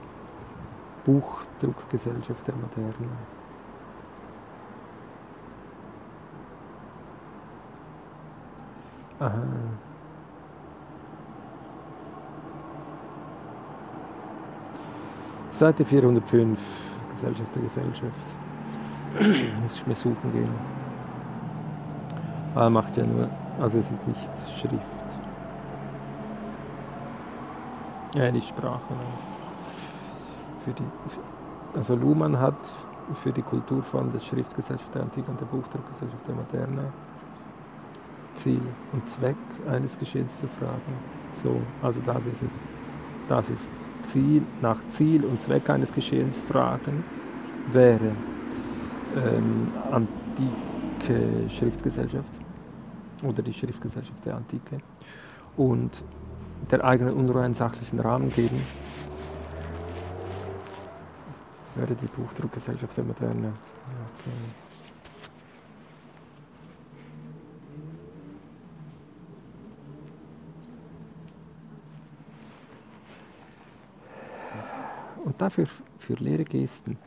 Buchdruckgesellschaft der Moderne. Aha. Seite 405, Gesellschaft der Gesellschaft. (clears throat) Muss ich mir suchen gehen. Ah, macht ja nur, also es ist nicht Schrift. Ja, nicht Sprache. Für die, also Luhmann hat für die Kulturform der Schriftgesellschaft der Antike und der Buchdruckgesellschaft der Moderne Ziel und Zweck eines Geschehens zu fragen. So, also das ist es. Das ist Ziel, nach Ziel und Zweck eines Geschehens fragen, wäre ähm, antike Schriftgesellschaft oder die Schriftgesellschaft der Antike und der eigenen Unruhe einen sachlichen Rahmen geben, wäre die Buchdruckgesellschaft der Moderne. Okay. Dafür für leere Gesten.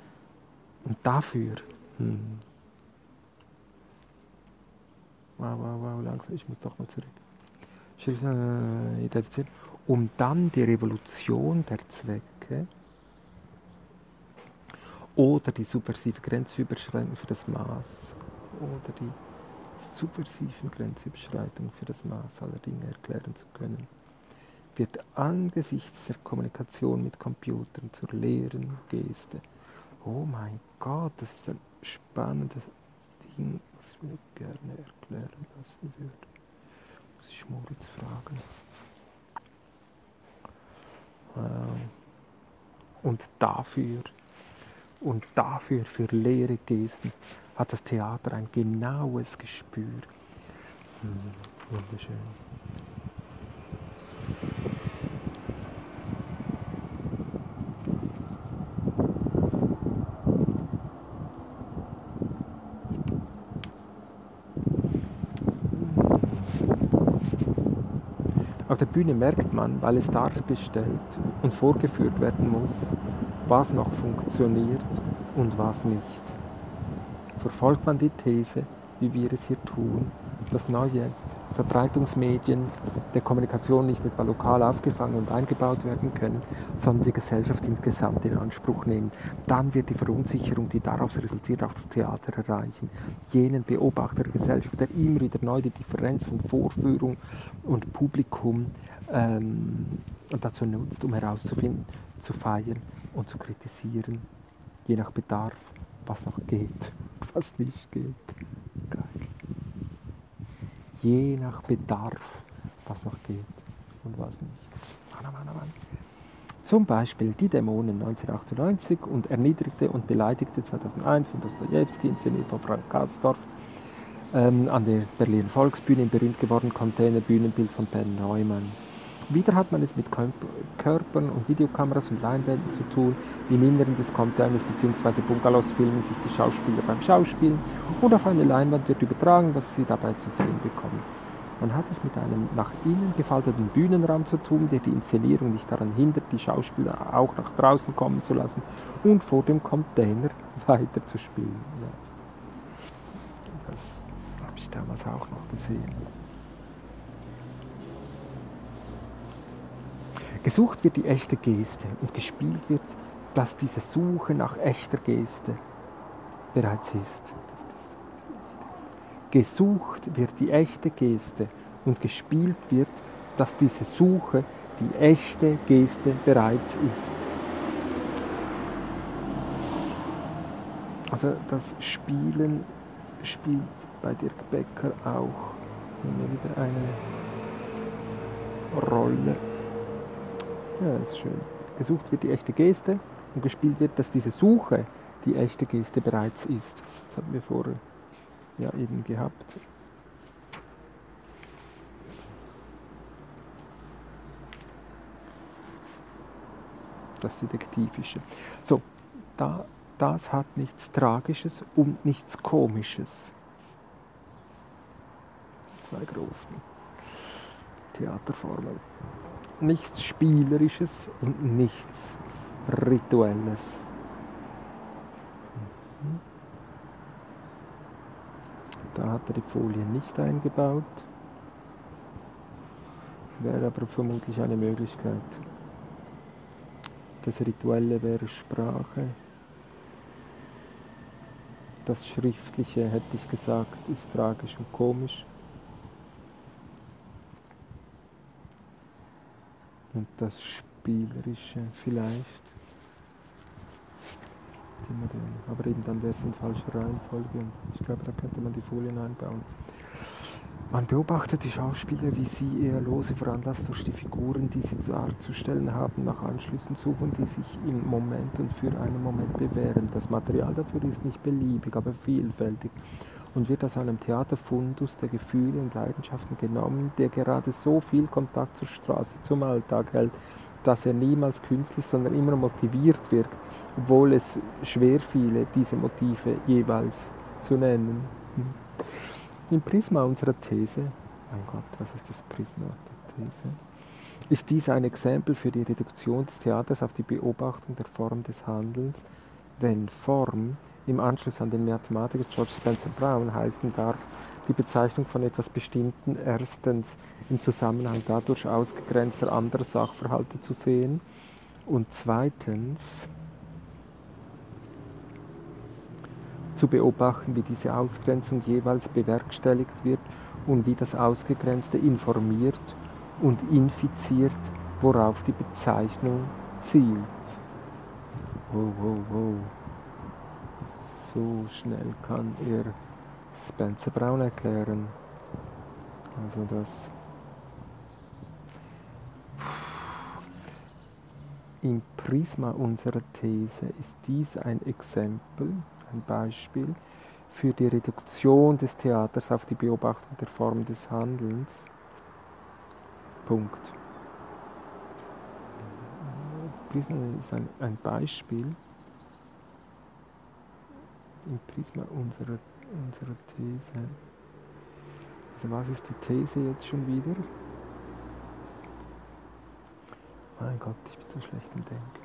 Und dafür. Hm. Wow, wow, wow, langsam, ich muss doch mal zurück. Äh, identifizieren. Um dann die Revolution der Zwecke oder die subversive Grenzüberschreitung für das Maß oder die subversiven Grenzüberschreitungen für das Maß aller Dinge erklären zu können wird angesichts der Kommunikation mit Computern zur leeren Geste. Oh mein Gott, das ist ein spannendes Ding, was ich mir gerne erklären lassen würde. Muss ich Moritz fragen. Ähm, und dafür, und dafür, für leere Gesten, hat das Theater ein genaues Gespür. Hm, wunderschön. Der Bühne merkt man, weil es dargestellt und vorgeführt werden muss, was noch funktioniert und was nicht. Verfolgt man die These, wie wir es hier tun, dass neue Verbreitungsmedien der Kommunikation nicht etwa lokal aufgefangen und eingebaut werden können, sondern die Gesellschaft insgesamt in Anspruch nehmen. Dann wird die Verunsicherung, die daraus resultiert, auch das Theater erreichen. Jenen Beobachter der Gesellschaft, der immer wieder neu die Differenz von Vorführung und Publikum ähm, dazu nutzt, um herauszufinden, zu feiern und zu kritisieren, je nach Bedarf, was noch geht, was nicht geht je nach Bedarf, was noch geht und was nicht. Mann, Mann, Mann. Zum Beispiel Die Dämonen 1998 und Erniedrigte und Beleidigte 2001 von Dostoevsky, inszeniert von Frank Kastorf, ähm, an der Berliner Volksbühne im berühmt gewordenen Containerbühnenbild von Ben Neumann. Wieder hat man es mit Körpern und Videokameras und Leinwänden zu tun. Im Inneren des Containers bzw. Bungalows filmen sich die Schauspieler beim Schauspielen und auf eine Leinwand wird übertragen, was sie dabei zu sehen bekommen. Man hat es mit einem nach innen gefalteten Bühnenraum zu tun, der die Inszenierung nicht daran hindert, die Schauspieler auch nach draußen kommen zu lassen und vor dem Container (laughs) weiter zu spielen. Ja. Das habe ich damals auch noch gesehen. Gesucht wird die echte Geste und gespielt wird, dass diese Suche nach echter Geste bereits ist. Gesucht wird die echte Geste und gespielt wird, dass diese Suche die echte Geste bereits ist. Also das Spielen spielt bei Dirk Becker auch immer wieder eine Rolle. Ja, ist schön. Gesucht wird die echte Geste und gespielt wird, dass diese Suche die echte Geste bereits ist. Das hatten wir vorher ja eben gehabt. Das Detektivische. So, da, das hat nichts Tragisches und nichts Komisches. Zwei großen Theaterformen nichts Spielerisches und nichts Rituelles. Mhm. Da hat er die Folie nicht eingebaut. Wäre aber vermutlich eine Möglichkeit. Das Rituelle wäre Sprache. Das Schriftliche, hätte ich gesagt, ist tragisch und komisch. Und das Spielerische vielleicht. Aber eben dann wäre es in falscher Reihenfolge und ich glaube, da könnte man die Folien einbauen. Man beobachtet die Schauspieler, wie sie eher lose veranlasst durch die Figuren, die sie darzustellen haben, nach Anschlüssen suchen, die sich im Moment und für einen Moment bewähren. Das Material dafür ist nicht beliebig, aber vielfältig und wird aus einem Theaterfundus der Gefühle und Leidenschaften genommen, der gerade so viel Kontakt zur Straße, zum Alltag hält, dass er niemals künstlich, sondern immer motiviert wirkt, obwohl es schwer fiele, diese Motive jeweils zu nennen. Im Prisma unserer These, mein Gott, was ist das Prisma der These? Ist dies ein Exempel für die Reduktion des Theaters auf die Beobachtung der Form des Handelns, wenn Form im Anschluss an den Mathematiker George Spencer Brown heißen darf, die Bezeichnung von etwas Bestimmten erstens im Zusammenhang dadurch ausgegrenzter anderer Sachverhalte zu sehen und zweitens zu beobachten, wie diese Ausgrenzung jeweils bewerkstelligt wird und wie das Ausgegrenzte informiert und infiziert, worauf die Bezeichnung zielt. Wow, wow, wow. So schnell kann er Spencer Brown erklären. Also das im Prisma unserer These ist dies ein Exempel, ein Beispiel für die Reduktion des Theaters auf die Beobachtung der Form des Handelns. Punkt. Prisma ist ein, ein Beispiel im Prisma unserer, unserer These. Also was ist die These jetzt schon wieder? Mein Gott, ich bin so schlecht im Denken.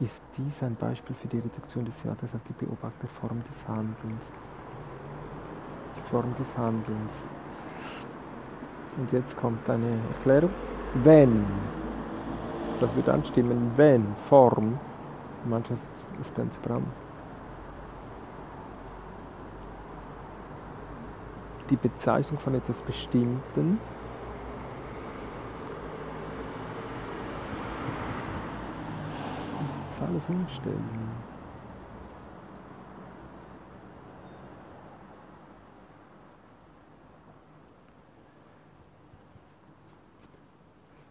Ist dies ein Beispiel für die Reduktion des Theaters auf die Beobachterform des Handelns? Die Form des Handelns. Und jetzt kommt eine Erklärung. Wenn, das wird anstimmen, wenn Form, manchmal Spencer Brown, die Bezeichnung von etwas Bestimmten alles umstellen.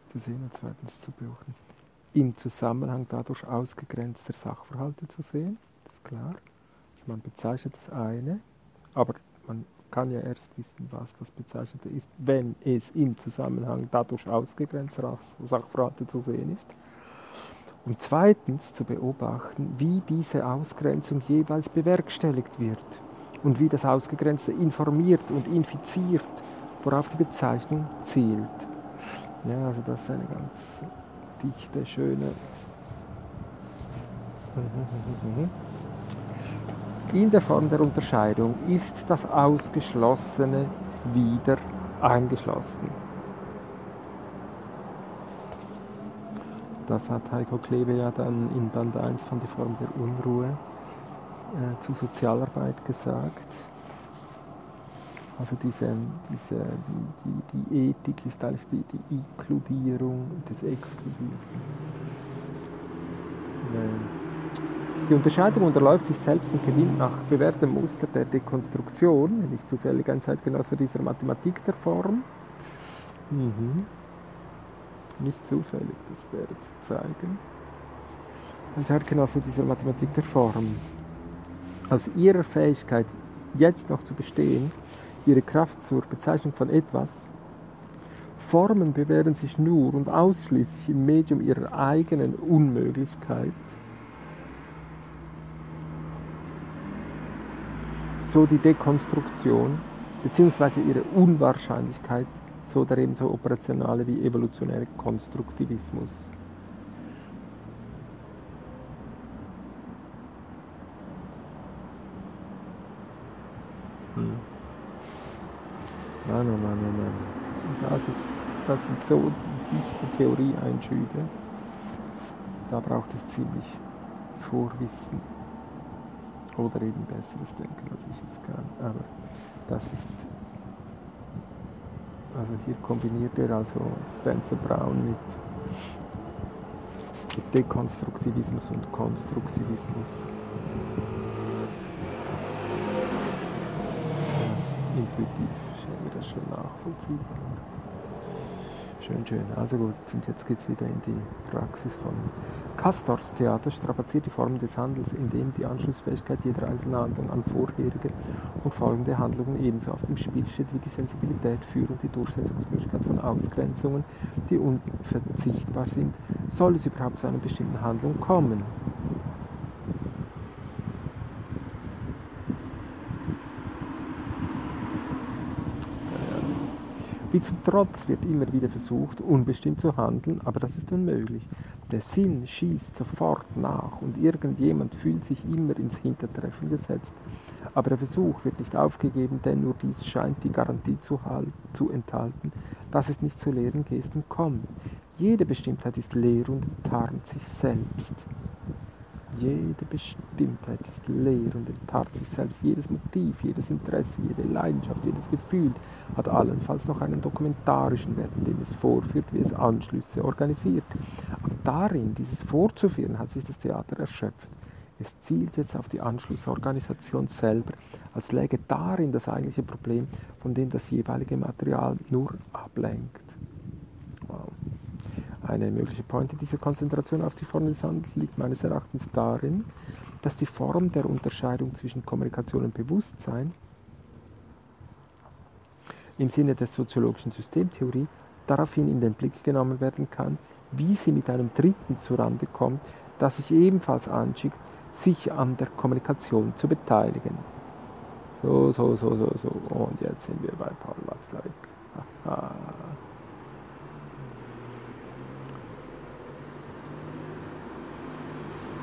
Zu sehen und zweitens zu beobachten. Im Zusammenhang dadurch ausgegrenzter Sachverhalte zu sehen, das ist klar. Man bezeichnet das eine, aber man kann ja erst wissen, was das Bezeichnete ist, wenn es im Zusammenhang dadurch ausgegrenzter Sachverhalte zu sehen ist. Und zweitens zu beobachten, wie diese Ausgrenzung jeweils bewerkstelligt wird und wie das Ausgegrenzte informiert und infiziert, worauf die Bezeichnung zielt. Ja, also das ist eine ganz dichte, schöne. In der Form der Unterscheidung ist das Ausgeschlossene wieder eingeschlossen. Das hat Heiko Klebe ja dann in Band 1 von Die Form der Unruhe äh, zu Sozialarbeit gesagt. Also diese, diese, die, die Ethik ist eigentlich die, die Inkludierung des Exkludierten. Die Unterscheidung unterläuft sich selbst und gewinnt nach bewährtem Muster der Dekonstruktion, nicht zufällig ein Zeitgenosse dieser Mathematik der Form. Mhm nicht zufällig, das wäre zu zeigen. Ein Zeitgenosse dieser Mathematik der Form. Aus ihrer Fähigkeit, jetzt noch zu bestehen, ihre Kraft zur Bezeichnung von etwas, Formen bewähren sich nur und ausschließlich im Medium ihrer eigenen Unmöglichkeit, so die Dekonstruktion bzw. ihre Unwahrscheinlichkeit so der ebenso operationale wie evolutionäre Konstruktivismus. Hm. Nein, nein, nein, nein. Das, ist, das sind so dichte Theorieeinschübe. Da braucht es ziemlich Vorwissen. Oder eben besseres Denken, als ich es kann. Aber das ist also hier kombiniert er also Spencer Brown mit Dekonstruktivismus und Konstruktivismus. Intuitiv scheint mir das schon nachvollziehbar. Schön, schön. Also gut, und jetzt geht es wieder in die Praxis von Castors Theater. Strapaziert die Form des Handels, indem die Anschlussfähigkeit jeder einzelnen Handlung an vorherige und folgende Handlungen ebenso auf dem Spiel steht wie die Sensibilität für und die Durchsetzungsmöglichkeit von Ausgrenzungen, die unverzichtbar sind, soll es überhaupt zu einer bestimmten Handlung kommen. Wie zum Trotz wird immer wieder versucht, unbestimmt zu handeln, aber das ist unmöglich. Der Sinn schießt sofort nach und irgendjemand fühlt sich immer ins Hintertreffen gesetzt. Aber der Versuch wird nicht aufgegeben, denn nur dies scheint die Garantie zu, zu enthalten, dass es nicht zu leeren Gesten kommt. Jede Bestimmtheit ist leer und tarnt sich selbst. Jede Bestimmtheit ist leer und enttarnt sich selbst. Jedes Motiv, jedes Interesse, jede Leidenschaft, jedes Gefühl hat allenfalls noch einen dokumentarischen Wert, indem es vorführt, wie es Anschlüsse organisiert. Aber darin, dieses vorzuführen, hat sich das Theater erschöpft. Es zielt jetzt auf die Anschlussorganisation selber, als läge darin das eigentliche Problem, von dem das jeweilige Material nur ablenkt. Wow. Eine mögliche Pointe dieser Konzentration auf die Form des Handels liegt meines Erachtens darin, dass die Form der Unterscheidung zwischen Kommunikation und Bewusstsein im Sinne der soziologischen Systemtheorie daraufhin in den Blick genommen werden kann, wie sie mit einem Dritten zurande kommt, das sich ebenfalls anschickt, sich an der Kommunikation zu beteiligen. So, so, so, so, so. Und jetzt sind wir bei Paul Watzlawick.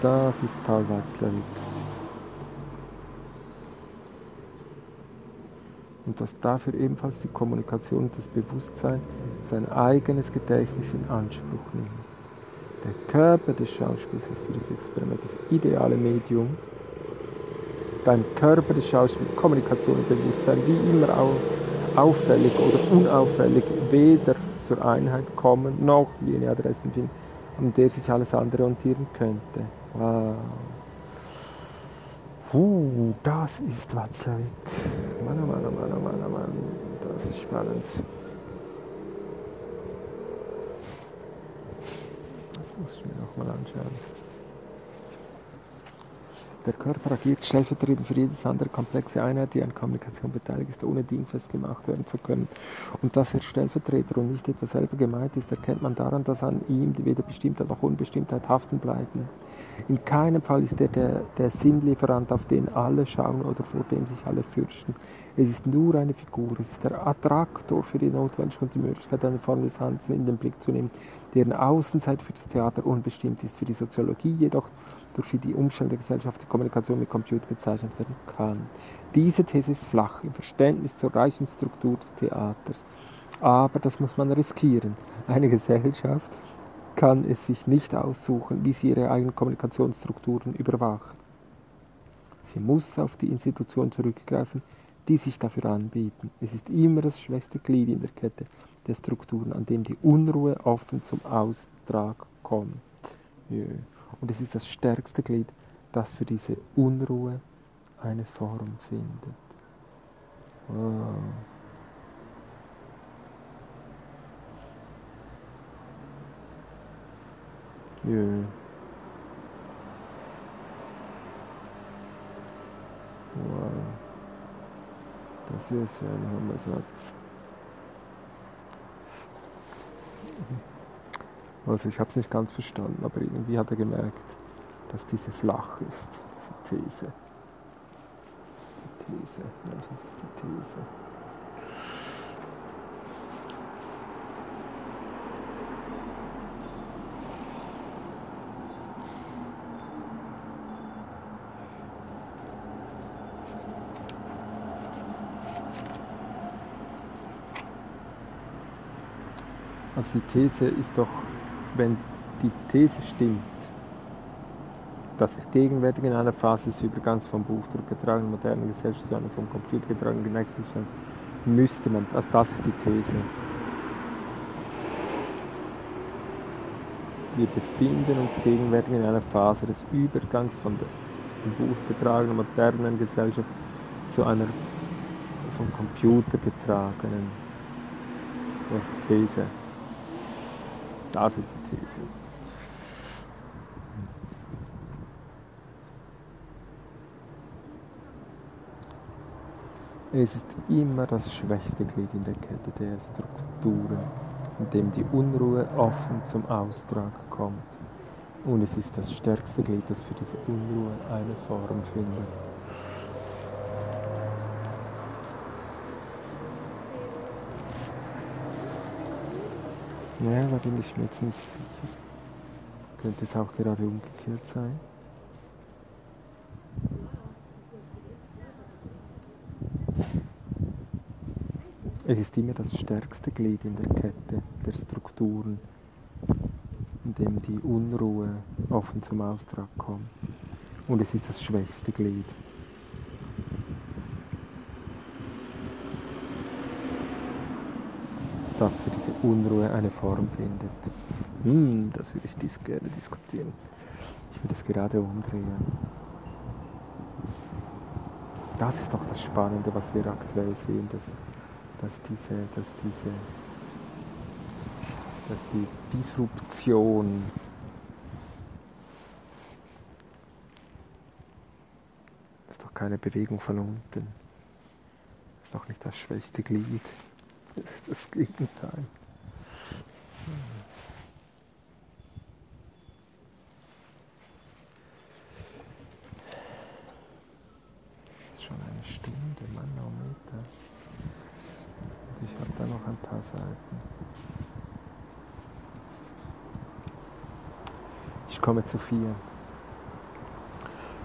Das ist Paul Watzlawick. Und dass dafür ebenfalls die Kommunikation und das Bewusstsein sein eigenes Gedächtnis in Anspruch nimmt. Der Körper des Schauspiels ist für das Experiment das ideale Medium. Dein Körper des Schauspiels, Kommunikation und Bewusstsein, wie immer auch auffällig oder unauffällig, weder zur Einheit kommen, noch wie eine Adressen finden, an der sich alles andere orientieren könnte. Wow. Uh, das ist Watzlawick. Mann, oh Mann, oh Mann, oh Mann, oh Mann. Das ist spannend. Das muss ich mir nochmal anschauen. Der Körper agiert stellvertretend für jedes andere komplexe Einheit, die an Kommunikation beteiligt ist, ohne dingfest gemacht werden zu können. Und dass er Stellvertreter und nicht etwa selber gemeint ist, erkennt man daran, dass an ihm weder Bestimmtheit noch Unbestimmtheit haften bleiben. In keinem Fall ist er der, der Sinnlieferant, auf den alle schauen oder vor dem sich alle fürchten. Es ist nur eine Figur, es ist der Attraktor für die Notwendigkeit und die Möglichkeit, eine Form des Handelns in den Blick zu nehmen, deren Außenseite für das Theater unbestimmt ist, für die Soziologie jedoch durch die Umstände der Gesellschaft die Kommunikation mit Computer bezeichnet werden kann. Diese These ist flach im Verständnis zur reichen Struktur des Theaters. Aber das muss man riskieren. Eine Gesellschaft kann es sich nicht aussuchen, wie sie ihre eigenen Kommunikationsstrukturen überwacht. Sie muss auf die Institutionen zurückgreifen, die sich dafür anbieten. Es ist immer das schwächste Glied in der Kette der Strukturen, an dem die Unruhe offen zum Austrag kommt. Und es ist das stärkste Glied, das für diese Unruhe eine Form findet. Wow. Ja. Wow. Das hier ist ja ein Hammersatz. Also ich habe es nicht ganz verstanden, aber irgendwie hat er gemerkt, dass diese flach ist, diese These. Die These, welches ist die These? Also die These ist doch wenn die These stimmt, dass er gegenwärtig in einer Phase des Übergangs vom Buchdruck getragenen modernen Gesellschaft zu einer vom Computer getragenen Geneigtheit müsste man, also das ist die These. Wir befinden uns gegenwärtig in einer Phase des Übergangs von der vom Buch getragenen modernen Gesellschaft zu einer vom Computer getragenen These. Das ist die These. Es ist immer das schwächste Glied in der Kette der Strukturen, in dem die Unruhe offen zum Austrag kommt. Und es ist das stärkste Glied, das für diese Unruhe eine Form findet. Ja, da bin ich mir jetzt nicht sicher. Könnte es auch gerade umgekehrt sein? Es ist immer das stärkste Glied in der Kette der Strukturen, in dem die Unruhe offen zum Ausdruck kommt. Und es ist das schwächste Glied. Das für diese Unruhe eine Form findet. Hm, das würde ich dies gerne diskutieren. Ich würde es gerade umdrehen. Das ist doch das Spannende, was wir aktuell sehen, dass, dass diese, dass diese, dass die Disruption ist doch keine Bewegung von unten. Ist doch nicht das schwächste Glied ist das Gegenteil. Ist schon eine Stunde, Manometer. Und ich habe da noch ein paar Seiten. Ich komme zu vier.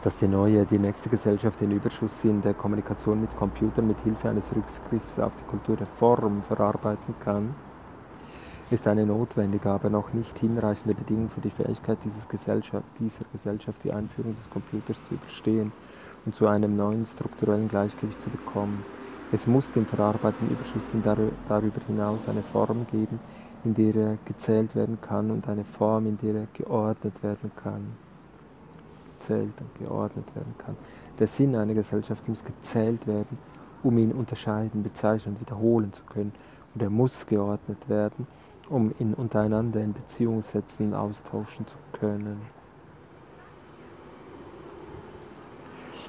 Dass die neue, die nächste Gesellschaft den Überschuss in der Kommunikation mit Computern mit Hilfe eines Rückgriffs auf die Kultur der Form verarbeiten kann, ist eine notwendige, aber noch nicht hinreichende Bedingung für die Fähigkeit Gesellschaft, dieser Gesellschaft, die Einführung des Computers zu überstehen und zu einem neuen strukturellen Gleichgewicht zu bekommen. Es muss dem verarbeiteten Überschuss darüber hinaus eine Form geben, in der er gezählt werden kann und eine Form, in der er geordnet werden kann gezählt und geordnet werden kann. Der Sinn einer Gesellschaft muss gezählt werden, um ihn unterscheiden, bezeichnen und wiederholen zu können. Und er muss geordnet werden, um ihn untereinander in Beziehung setzen und austauschen zu können.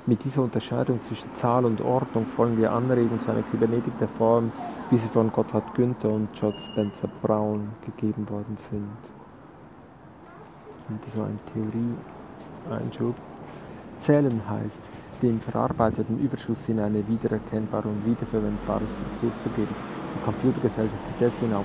Mit dieser Unterscheidung zwischen Zahl und Ordnung folgen wir Anregungen zu einer Kybernetik der Form, wie sie von Gotthard Günther und George Spencer Brown gegeben worden sind. Und das war eine Theorie Einschub. Zählen heißt, dem verarbeiteten Überschuss in eine wiedererkennbare und wiederverwendbare Struktur zu geben. Die Computergesellschaft, die deswegen auch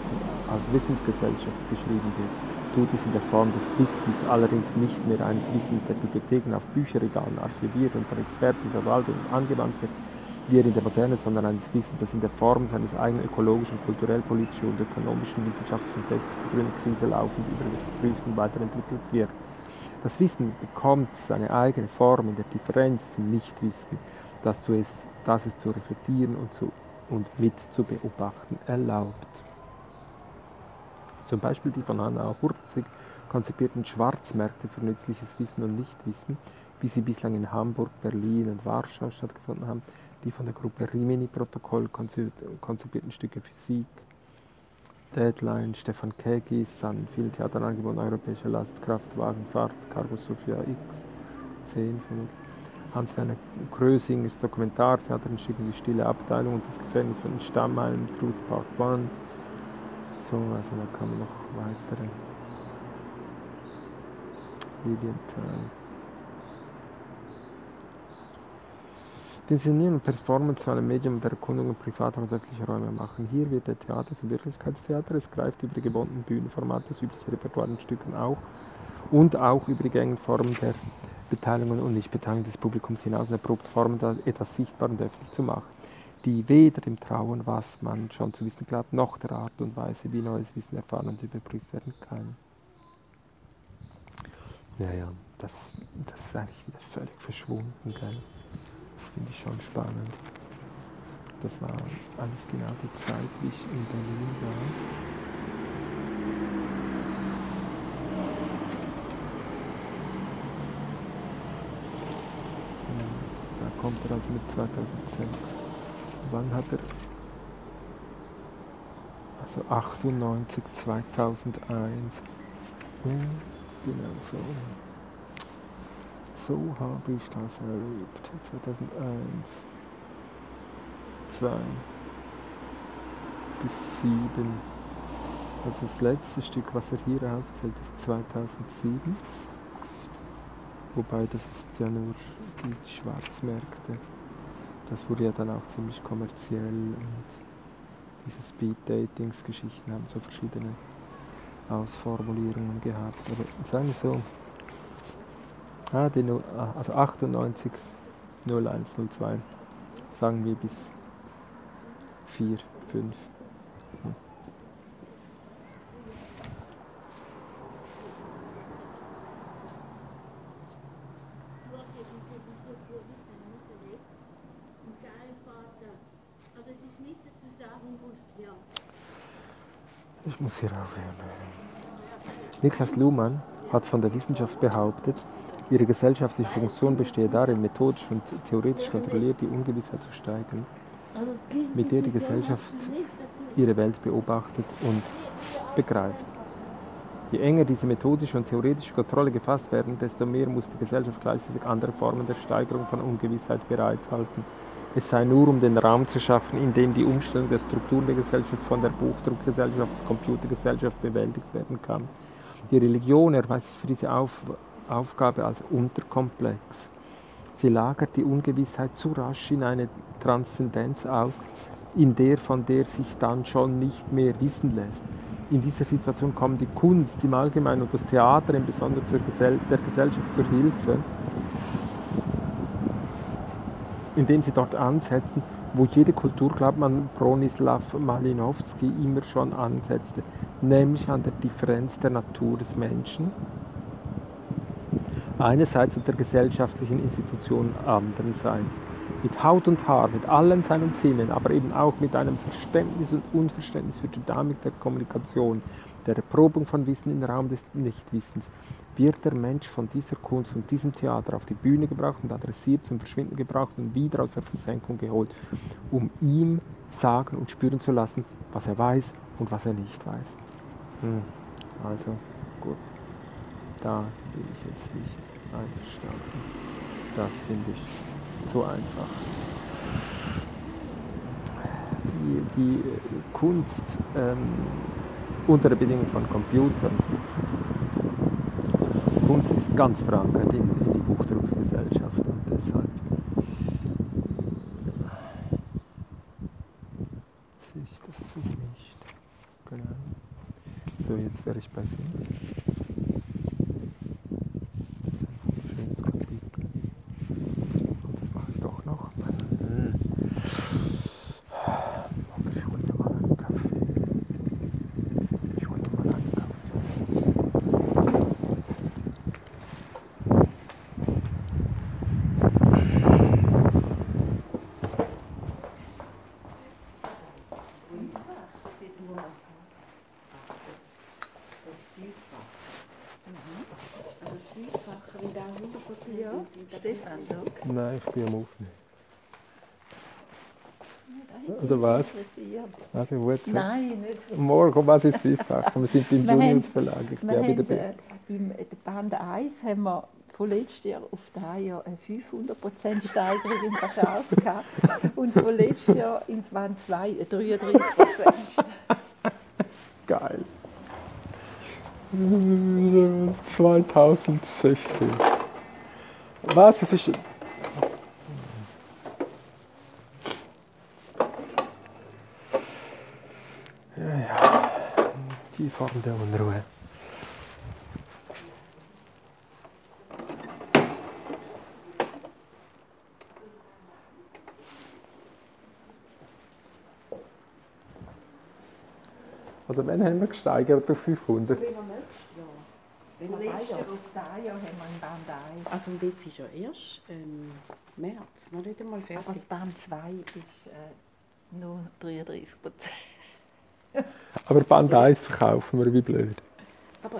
als Wissensgesellschaft geschrieben wird, tut es in der Form des Wissens, allerdings nicht mehr eines Wissens der Bibliotheken auf Bücherregalen archiviert und von Experten verwaltet und angewandt wird, wie in der Moderne, sondern eines Wissens, das in der Form seines eigenen ökologischen, kulturell, politischen und ökonomischen, wissenschaftlichen und technisch Krise laufend überprüft und weiterentwickelt wird. Das Wissen bekommt seine eigene Form in der Differenz zum Nichtwissen, das, zu es, das es zu reflektieren und, zu, und mit zu beobachten erlaubt. Zum Beispiel die von Anna Hurzig konzipierten Schwarzmärkte für nützliches Wissen und Nichtwissen, wie sie bislang in Hamburg, Berlin und Warschau stattgefunden haben, die von der Gruppe Rimini-Protokoll konzipierten Stücke Physik, Deadline, Stefan Kegis, an vielen Theaterangeboten, Europäische Lastkraftwagenfahrt, Cargo Sophia X, 10 Hans-Werner Krösingers Dokumentartheaterstück Die stille Abteilung und das Gefängnis von den Stammheimen, Truth Park One. So, also da kamen noch weitere. Lilienthal. Die Inszenierung und Performance zu einem Medium der Erkundung privater und öffentlicher Räume machen. Hier wird der Theater zum Wirklichkeitstheater. Es greift über die gebundenen Bühnenformate des üblichen Repertoire in Stücken auch und auch über die gängigen Formen der Beteiligung und Nichtbeteiligung des Publikums hinaus und erprobt Formen, etwas sichtbar und öffentlich zu machen, die weder dem Trauen, was man schon zu wissen glaubt, noch der Art und Weise, wie neues Wissen erfahren und überprüft werden kann. Naja, das, das ist eigentlich völlig verschwunden, gell? Das finde ich schon spannend. Das war eigentlich genau die Zeit, wie ich in Berlin war. da kommt er also mit 2006. Wann hat er? Also 98, 2001. Ja, genau so so habe ich das erlebt. 2001, 2 bis 7. Also das letzte Stück, was er hier aufzählt, ist 2007. Wobei das ist ja nur die Schwarzmärkte. Das wurde ja dann auch ziemlich kommerziell und diese Speed-Datings-Geschichten haben so verschiedene Ausformulierungen gehabt. Aber sagen wir so, Ah, die, ah, also 98 0102 sagen wir bis 4, 5. Hm. Ich muss hier aufhören. Niklas Luhmann hat von der Wissenschaft behauptet, Ihre gesellschaftliche Funktion bestehe darin, methodisch und theoretisch kontrolliert die Ungewissheit zu steigern, mit der die Gesellschaft ihre Welt beobachtet und begreift. Je enger diese methodische und theoretische Kontrolle gefasst werden, desto mehr muss die Gesellschaft gleichzeitig andere Formen der Steigerung von Ungewissheit bereithalten. Es sei nur um den Raum zu schaffen, in dem die Umstellung der Strukturen der Gesellschaft von der Buchdruckgesellschaft zur Computergesellschaft bewältigt werden kann. Die Religion erweist sich für diese Auf Aufgabe als unterkomplex. Sie lagert die Ungewissheit zu rasch in eine Transzendenz aus, in der von der sich dann schon nicht mehr wissen lässt. In dieser Situation kommen die Kunst im Allgemeinen und das Theater im Besonderen Gesell der Gesellschaft zur Hilfe, indem sie dort ansetzen, wo jede Kultur, glaubt man, Bronislaw Malinowski immer schon ansetzte, nämlich an der Differenz der Natur des Menschen. Einerseits und der gesellschaftlichen Institutionen andererseits. Mit Haut und Haar, mit allen seinen Sinnen, aber eben auch mit einem Verständnis und Unverständnis für die Dynamik der Kommunikation, der Erprobung von Wissen im Raum des Nichtwissens, wird der Mensch von dieser Kunst und diesem Theater auf die Bühne gebracht und adressiert, zum Verschwinden gebracht und wieder aus der Versenkung geholt, um ihm sagen und spüren zu lassen, was er weiß und was er nicht weiß. Hm. Also gut, da bin ich jetzt nicht einverstanden. Das finde ich zu einfach. Die, die Kunst ähm, unter der Bedingung von Computern Kunst ist ganz verankert in, in die Buchdruckgesellschaft und deshalb sehe ich das so nicht. Genau. So, jetzt wäre ich bei 5. Stefan, schau. Nein, ich bin am Aufnehmen. Oder was? Also, gut, Nein, nicht. Morgen, was ist vielfach? Wir sind beim (laughs) Junius Verlag. Ich bin wieder bei. Im Band 1 haben wir von letztes Jahr auf dieses Jahr eine 500% Steigerung im Verkauf (laughs) gehabt. Und von letztes Jahr im Band 2 eine 33% Geil. 2016. Was? Das ist. Ja, ja. Die Form der Unruhe. Also wann haben wir gesteigert auf 500? Wenn wir Letztes Jahr auf dieses Jahr haben wir ein Band 1. Also und jetzt ist ja erst ähm, März, noch nicht einmal fertig. Aber das Band 2 ist äh, nur 33 Prozent. aber Band 1 verkaufen wir wie blöd.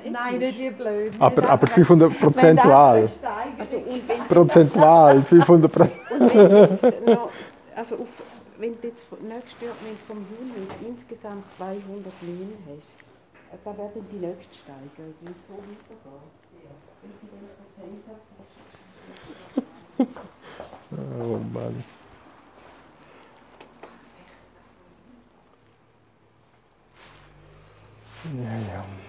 Nein, nicht wie blöd. Aber, aber 500 prozentual. Also, prozentual, 500 Prozent. (laughs) Und wenn jetzt (laughs) noch, also auf, wenn du jetzt nächstes Jahr, wenn du vom Juni insgesamt 200 Minen hast, da werden die nächste Steigerung nicht so weitergehen. (laughs) Oh Mann. Ja, ja.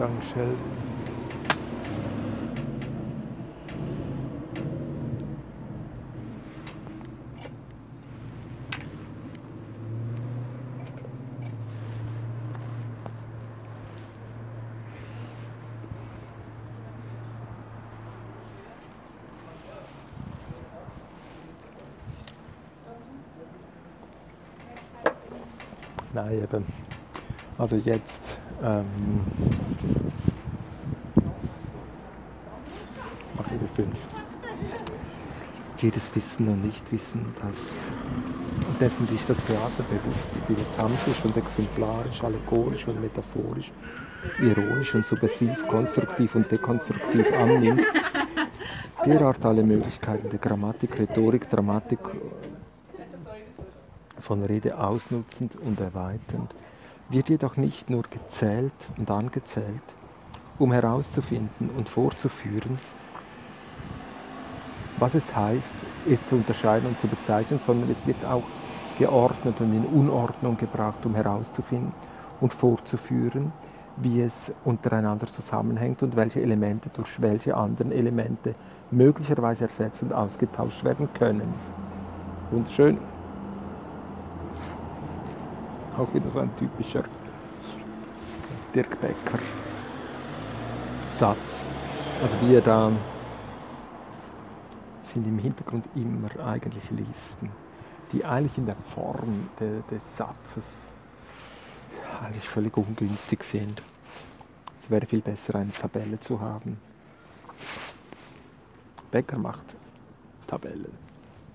Shelby. Nein, eben. Also jetzt ähm, fünf. Jedes Wissen und Nichtwissen, das, dessen sich das Theater bewusst, dilettantisch und exemplarisch, allegorisch und metaphorisch, ironisch und subversiv, konstruktiv und dekonstruktiv annimmt, derart alle Möglichkeiten der Grammatik, Rhetorik, Dramatik von Rede ausnutzend und erweiternd, wird jedoch nicht nur gezählt und angezählt, um herauszufinden und vorzuführen, was es heißt, es zu unterscheiden und zu bezeichnen, sondern es wird auch geordnet und in Unordnung gebracht, um herauszufinden und vorzuführen, wie es untereinander zusammenhängt und welche Elemente durch welche anderen Elemente möglicherweise ersetzt und ausgetauscht werden können. Wunderschön. Auch wieder so ein typischer Dirk Becker Satz. Also wir da sind im Hintergrund immer eigentlich Listen, die eigentlich in der Form de, des Satzes eigentlich völlig ungünstig sind. Es wäre viel besser, eine Tabelle zu haben. Becker macht Tabellen,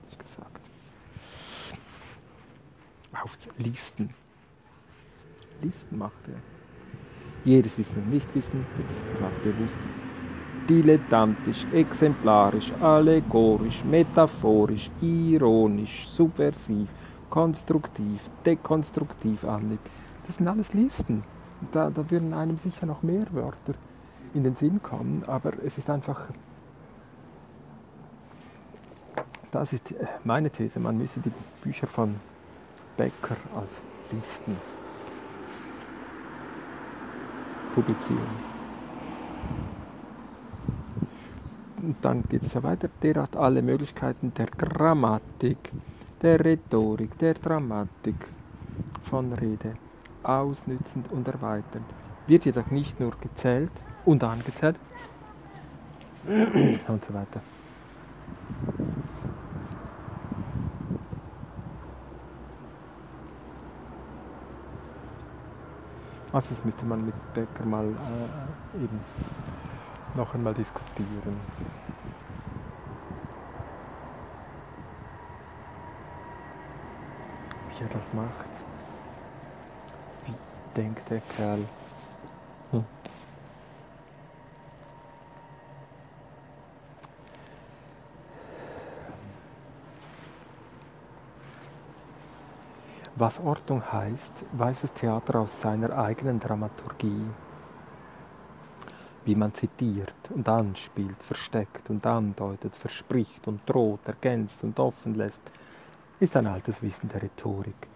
hab ich gesagt. Auf Listen. Listen macht er. Jedes Wissen und Nichtwissen, war bewusst dilettantisch, exemplarisch, allegorisch, metaphorisch, ironisch, subversiv, konstruktiv, dekonstruktiv annimmt. Das sind alles Listen. Da, da würden einem sicher noch mehr Wörter in den Sinn kommen, aber es ist einfach. Das ist meine These. Man müsse die Bücher von Becker als Listen publizieren. Und dann geht es ja weiter. Der hat alle Möglichkeiten der Grammatik, der Rhetorik, der Dramatik von Rede ausnützend und erweiternd. Wird jedoch nicht nur gezählt und angezählt (clears throat) und so weiter. Also das müsste man mit Becker mal äh, eben noch einmal diskutieren. Wie er das macht. Wie denkt der Kerl? Was Ordnung heißt, weiß das Theater aus seiner eigenen Dramaturgie wie man zitiert und anspielt, versteckt und andeutet, verspricht und droht, ergänzt und offen lässt, ist ein altes Wissen der Rhetorik,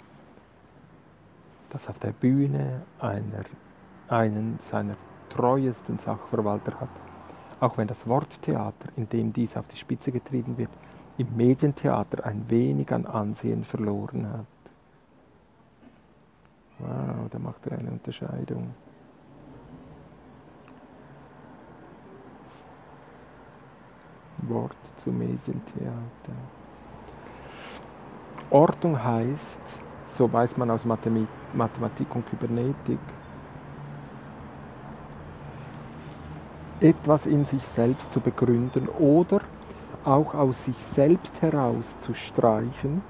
das auf der Bühne einer, einen seiner treuesten Sachverwalter hat auch wenn das Wort Theater, in dem dies auf die Spitze getrieben wird, im Medientheater ein wenig an Ansehen verloren hat. Wow, da macht er eine Unterscheidung. Wort zu Medientheater. Ordnung heißt, so weiß man aus Mathematik und Kybernetik, etwas in sich selbst zu begründen oder auch aus sich selbst heraus zu streichen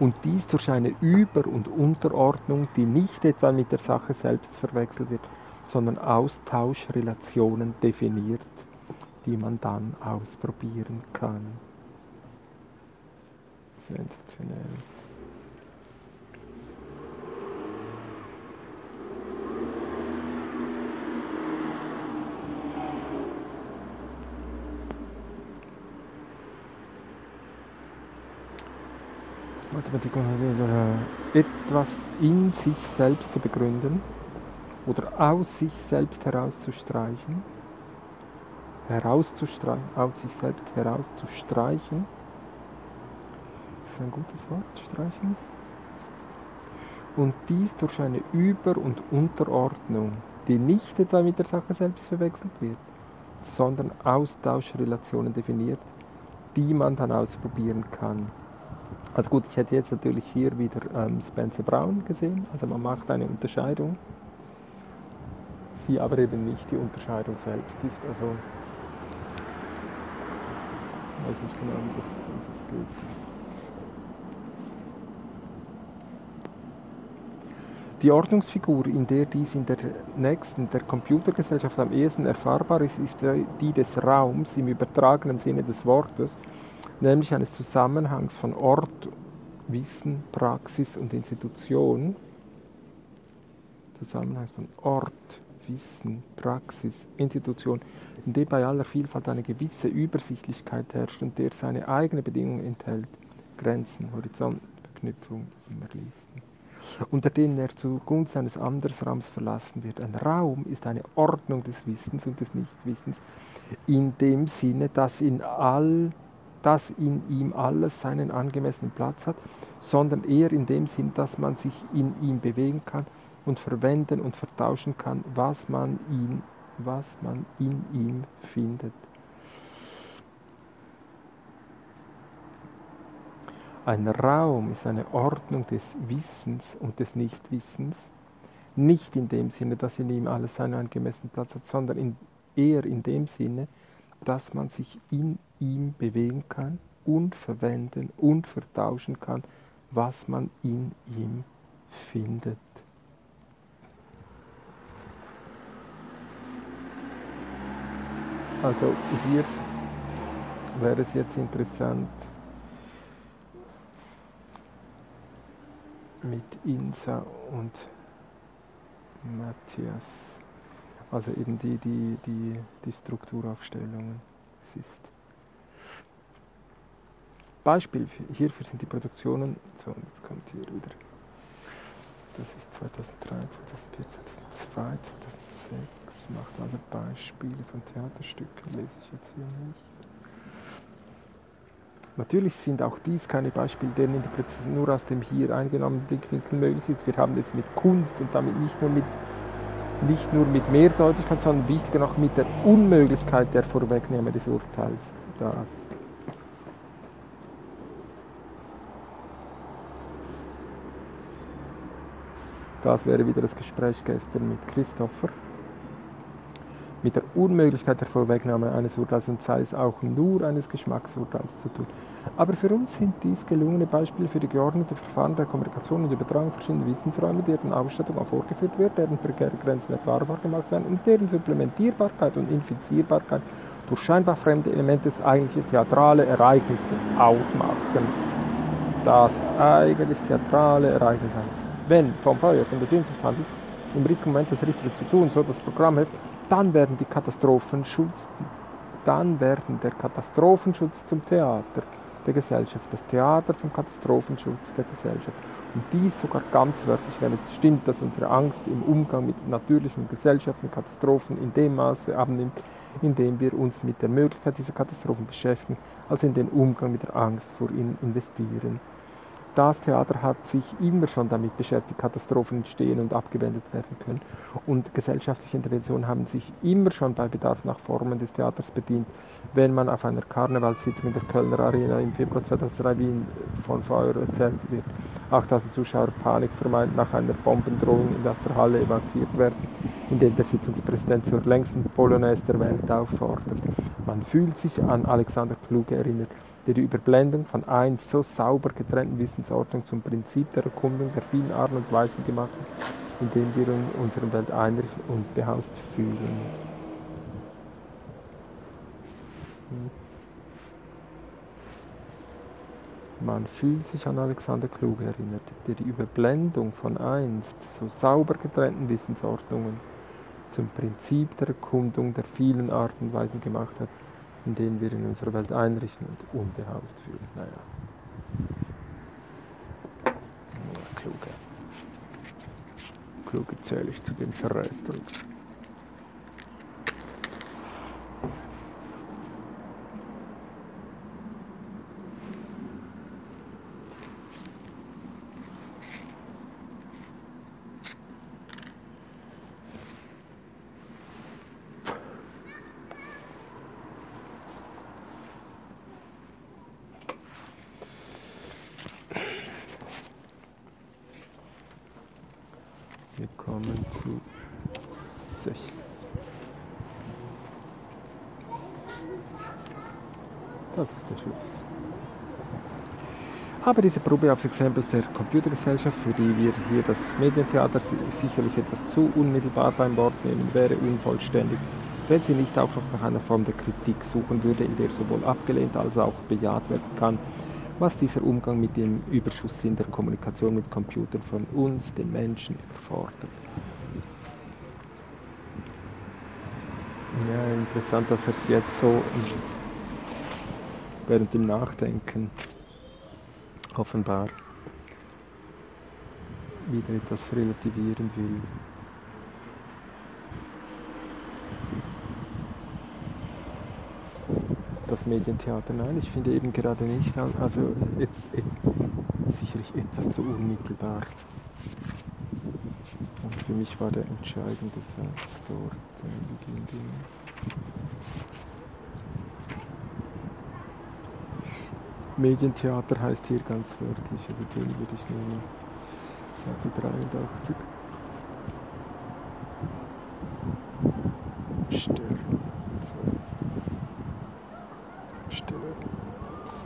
und dies durch eine Über- und Unterordnung, die nicht etwa mit der Sache selbst verwechselt wird, sondern Austauschrelationen definiert, die man dann ausprobieren kann. Sensationell. Mathematik etwas in sich selbst zu begründen oder aus sich selbst herauszustreichen, herauszustreichen, aus sich selbst herauszustreichen, ist ein gutes Wort, streichen, und dies durch eine Über- und Unterordnung, die nicht etwa mit der Sache selbst verwechselt wird, sondern Austauschrelationen definiert, die man dann ausprobieren kann. Also gut, ich hätte jetzt natürlich hier wieder ähm, Spencer Brown gesehen. Also man macht eine Unterscheidung, die aber eben nicht die Unterscheidung selbst ist. Also ich weiß nicht genau, wie das, wie das geht. Die Ordnungsfigur, in der dies in der nächsten, der Computergesellschaft am ehesten erfahrbar ist, ist die des Raums im übertragenen Sinne des Wortes nämlich eines Zusammenhangs von Ort, Wissen, Praxis und Institution. Zusammenhang von Ort, Wissen, Praxis, Institution, in dem bei aller Vielfalt eine gewisse Übersichtlichkeit herrscht und der seine eigene Bedingungen enthält, Grenzen, Horizont, Verknüpfung, immer Listen, unter denen er zugunsten eines Andersraums verlassen wird. Ein Raum ist eine Ordnung des Wissens und des Nichtwissens in dem Sinne, dass in all dass in ihm alles seinen angemessenen Platz hat, sondern eher in dem Sinn, dass man sich in ihm bewegen kann und verwenden und vertauschen kann, was man, ihn, was man in ihm findet. Ein Raum ist eine Ordnung des Wissens und des Nichtwissens, nicht in dem Sinne, dass in ihm alles seinen angemessenen Platz hat, sondern in, eher in dem Sinne, dass man sich in ihm bewegen kann und verwenden und vertauschen kann, was man in ihm findet. Also hier wäre es jetzt interessant, mit Insa und Matthias also eben die, die, die, die Strukturaufstellungen. Es ist Beispiel hierfür sind die Produktionen, so jetzt kommt hier wieder, das ist 2003, 2004, 2002, 2006, macht also Beispiele von Theaterstücken, lese ich jetzt hier nicht. Natürlich sind auch dies keine Beispiele, deren Interpretation nur aus dem hier eingenommenen Blickwinkel möglich ist. Wir haben es mit Kunst und damit nicht nur mit nicht nur mit Mehrdeutigkeit, sondern wichtiger noch mit der Unmöglichkeit der Vorwegnahme des Urteils. Das. Das wäre wieder das Gespräch gestern mit Christopher mit der Unmöglichkeit der Vorwegnahme eines Urteils und sei es auch nur eines Geschmacksurteils zu tun. Aber für uns sind dies gelungene Beispiele für die geordnete Verfahren der Kommunikation und Übertragung verschiedener Wissensräume, deren Ausstattung auch vorgeführt wird, deren prekäre Grenzen erfahrbar gemacht werden und deren Supplementierbarkeit und Infizierbarkeit durch scheinbar fremde Elemente das eigentliche theatrale Ereignis ausmachen. Das eigentlich theatrale Ereignis. Wenn vom Feuer, von der Sehnsucht handelt, im richtigen Moment das Richtige zu tun, so das Programm hilft, dann werden die Katastrophenschutz, dann werden der Katastrophenschutz zum Theater, der Gesellschaft, das Theater zum Katastrophenschutz der Gesellschaft. Und dies sogar ganz wörtlich, wenn es stimmt, dass unsere Angst im Umgang mit natürlichen Gesellschaften, Katastrophen in dem Maße abnimmt, in dem wir uns mit der Möglichkeit dieser Katastrophen beschäftigen, als in den Umgang mit der Angst vor ihnen investieren. Das Theater hat sich immer schon damit beschäftigt, Katastrophen entstehen und abgewendet werden können. Und gesellschaftliche Interventionen haben sich immer schon bei Bedarf nach Formen des Theaters bedient. Wenn man auf einer Karnevalssitzung in der Kölner Arena im Februar 2003 Wien von Feuer erzählt wird, 8000 Zuschauer Panik vermeint nach einer Bombendrohung in der Halle evakuiert werden, indem der Sitzungspräsident zur längsten Polonaise der Welt auffordert. Man fühlt sich an Alexander Kluge erinnert der die Überblendung von einst so sauber getrennten Wissensordnung zum Prinzip der Erkundung der vielen Arten und Weisen gemacht hat, in dem wir in unserer Welt einrichten und behaust fühlen. Hm. Man fühlt sich an Alexander Kluge erinnert, der die Überblendung von einst so sauber getrennten Wissensordnungen zum Prinzip der Erkundung der vielen Arten und Weisen gemacht hat, in denen wir in unserer Welt einrichten und unbehaust fühlen. Naja. Kluge. Kluge zähle ich zu den Verrätern. Aber diese Probe aufs Exempel der Computergesellschaft, für die wir hier das Medientheater sicherlich etwas zu unmittelbar beim Wort nehmen, wäre unvollständig, wenn sie nicht auch noch nach einer Form der Kritik suchen würde, in der sowohl abgelehnt als auch bejaht werden kann, was dieser Umgang mit dem Überschusssinn der Kommunikation mit Computern von uns, den Menschen, erfordert. Ja, interessant, dass er es jetzt so während dem Nachdenken offenbar wieder etwas relativieren will. Das Medientheater, nein, ich finde eben gerade nicht, also jetzt, sicherlich etwas zu unmittelbar. Und für mich war der entscheidende Satz dort am Beginn. Medientheater heißt hier ganz wörtlich, also den würde ich nehmen. Seite 83. Stern 2. Stern 2,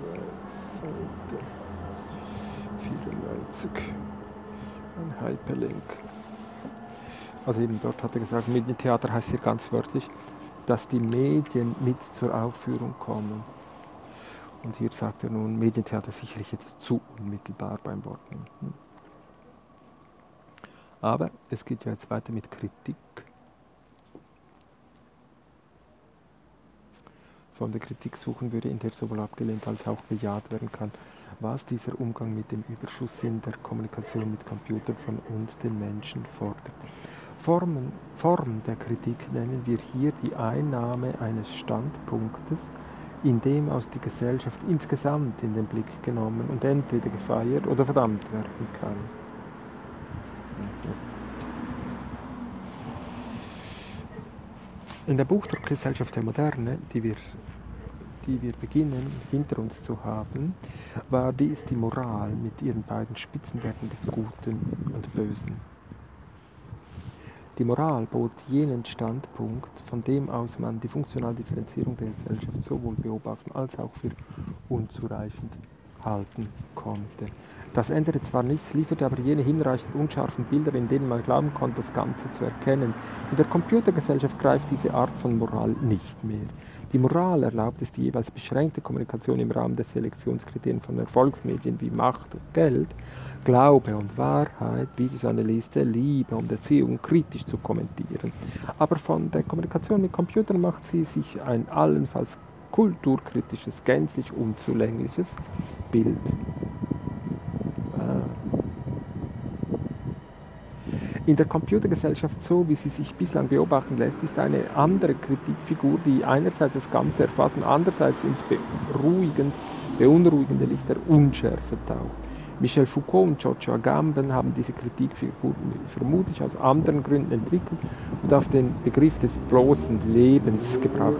Seite 94. Ein Hyperlink. Also eben dort hat er gesagt, Medientheater heißt hier ganz wörtlich, dass die Medien mit zur Aufführung kommen. Und hier sagt er nun, Medientheater sicherlich etwas zu unmittelbar beim Wort hm. Aber es geht ja jetzt weiter mit Kritik. Von der Kritik suchen würde, in der sowohl abgelehnt als auch bejaht werden kann, was dieser Umgang mit dem Überschusssinn der Kommunikation mit Computern von uns, den Menschen, fordert. Formen, Form der Kritik nennen wir hier die Einnahme eines Standpunktes, in dem aus die Gesellschaft insgesamt in den Blick genommen und entweder gefeiert oder verdammt werden kann. In der Buchdruckgesellschaft der Moderne, die wir, die wir beginnen hinter uns zu haben, war dies die Moral mit ihren beiden Spitzenwerten des Guten und Bösen. Die Moral bot jenen Standpunkt, von dem aus man die funktionale Differenzierung der Gesellschaft sowohl beobachten als auch für unzureichend halten konnte. Das änderte zwar nichts, lieferte aber jene hinreichend unscharfen Bilder, in denen man glauben konnte, das Ganze zu erkennen. In der Computergesellschaft greift diese Art von Moral nicht mehr. Die Moral erlaubt es die jeweils beschränkte Kommunikation im Rahmen der Selektionskriterien von Erfolgsmedien wie Macht und Geld, Glaube und Wahrheit, Videoanalyste, Liebe und Erziehung kritisch zu kommentieren. Aber von der Kommunikation mit Computern macht sie sich ein allenfalls kulturkritisches, gänzlich unzulängliches Bild. Ah. In der Computergesellschaft, so wie sie sich bislang beobachten lässt, ist eine andere Kritikfigur, die einerseits das Ganze erfasst und andererseits ins beruhigend, beunruhigende Licht der Unschärfe taucht. Michel Foucault und Giorgio Agamben haben diese Kritikfigur vermutlich aus anderen Gründen entwickelt und auf den Begriff des bloßen Lebens gebracht.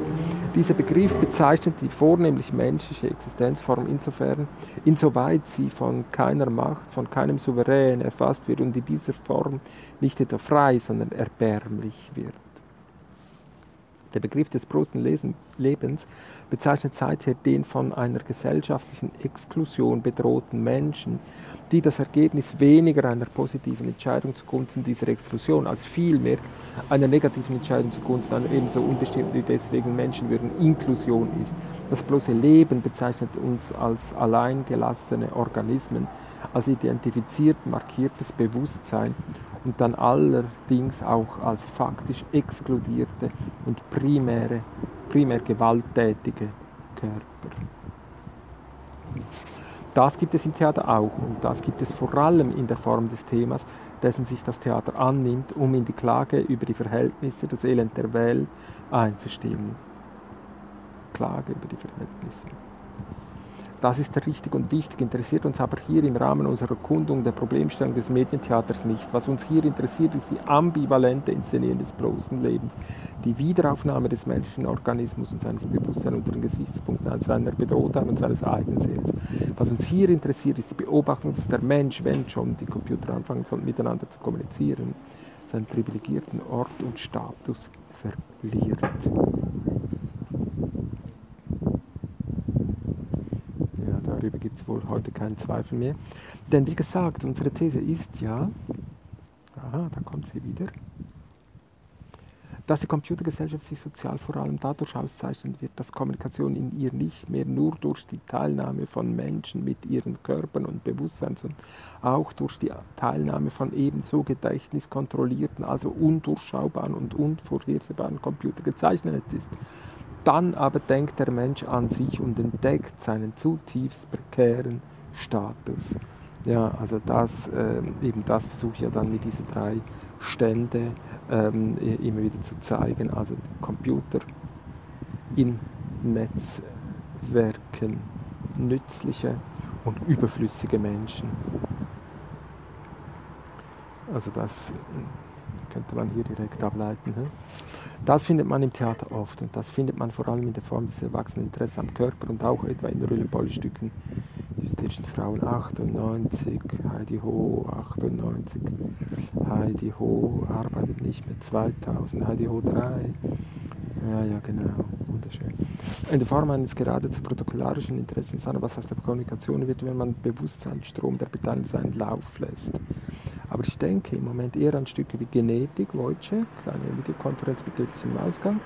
Dieser Begriff bezeichnet die vornehmlich menschliche Existenzform insofern, insoweit sie von keiner Macht, von keinem Souverän erfasst wird und in dieser Form nicht etwa frei, sondern erbärmlich wird. Der Begriff des bloßen Lebens bezeichnet seither den von einer gesellschaftlichen Exklusion bedrohten Menschen, die das Ergebnis weniger einer positiven Entscheidung zugunsten dieser Exklusion als vielmehr einer negativen Entscheidung zugunsten einer ebenso unbestimmten wie deswegen Menschenwürden Inklusion ist. Das bloße Leben bezeichnet uns als alleingelassene Organismen, als identifiziert markiertes Bewusstsein und dann allerdings auch als faktisch exkludierte und primäre, primär gewalttätige Körper. Das gibt es im Theater auch und das gibt es vor allem in der Form des Themas, dessen sich das Theater annimmt, um in die Klage über die Verhältnisse, das Elend der Welt einzustimmen. Klage über die Verhältnisse. Das ist richtig und wichtig, interessiert uns aber hier im Rahmen unserer Erkundung der Problemstellung des Medientheaters nicht. Was uns hier interessiert, ist die ambivalente Inszenierung des bloßen Lebens, die Wiederaufnahme des menschlichen Organismus und seines Bewusstseins unter den Gesichtspunkten seiner Bedrohtheit und seines Eigenseels. Was uns hier interessiert, ist die Beobachtung, dass der Mensch, wenn schon die Computer anfangen sollen, miteinander zu kommunizieren, seinen privilegierten Ort und Status verliert. Darüber gibt es wohl heute keinen Zweifel mehr. Denn wie gesagt, unsere These ist ja, aha, da kommt sie wieder, dass die Computergesellschaft sich sozial vor allem dadurch auszeichnen wird, dass Kommunikation in ihr nicht mehr nur durch die Teilnahme von Menschen mit ihren Körpern und Bewusstsein, sondern auch durch die Teilnahme von ebenso gedächtniskontrollierten, also undurchschaubaren und unvorhersehbaren Computern gezeichnet ist. Dann aber denkt der Mensch an sich und entdeckt seinen zutiefst prekären Status. Ja, also das, äh, eben das versuche ich ja dann mit diesen drei Stände ähm, immer wieder zu zeigen. Also Computer in Netzwerken, nützliche und überflüssige Menschen. Also das könnte man hier direkt ableiten. Ne? Das findet man im Theater oft und das findet man vor allem in der Form des Erwachseneninteresses am Körper und auch etwa in Rüllenbollstücken. Hysterischen Frauen 98, Heidi Ho 98, Heidi Ho arbeitet nicht mehr 2000, Heidi Ho 3. Ja, ja, genau, wunderschön. In der Form eines geradezu protokollarischen Interesses, was aus der Kommunikation wird, wenn man Bewusstseinsstrom der Beteiligten seinen Lauf lässt. Aber ich denke im Moment eher an Stücke wie Genetik, Wojciech, eine Videokonferenz mit täglichem Ausgang,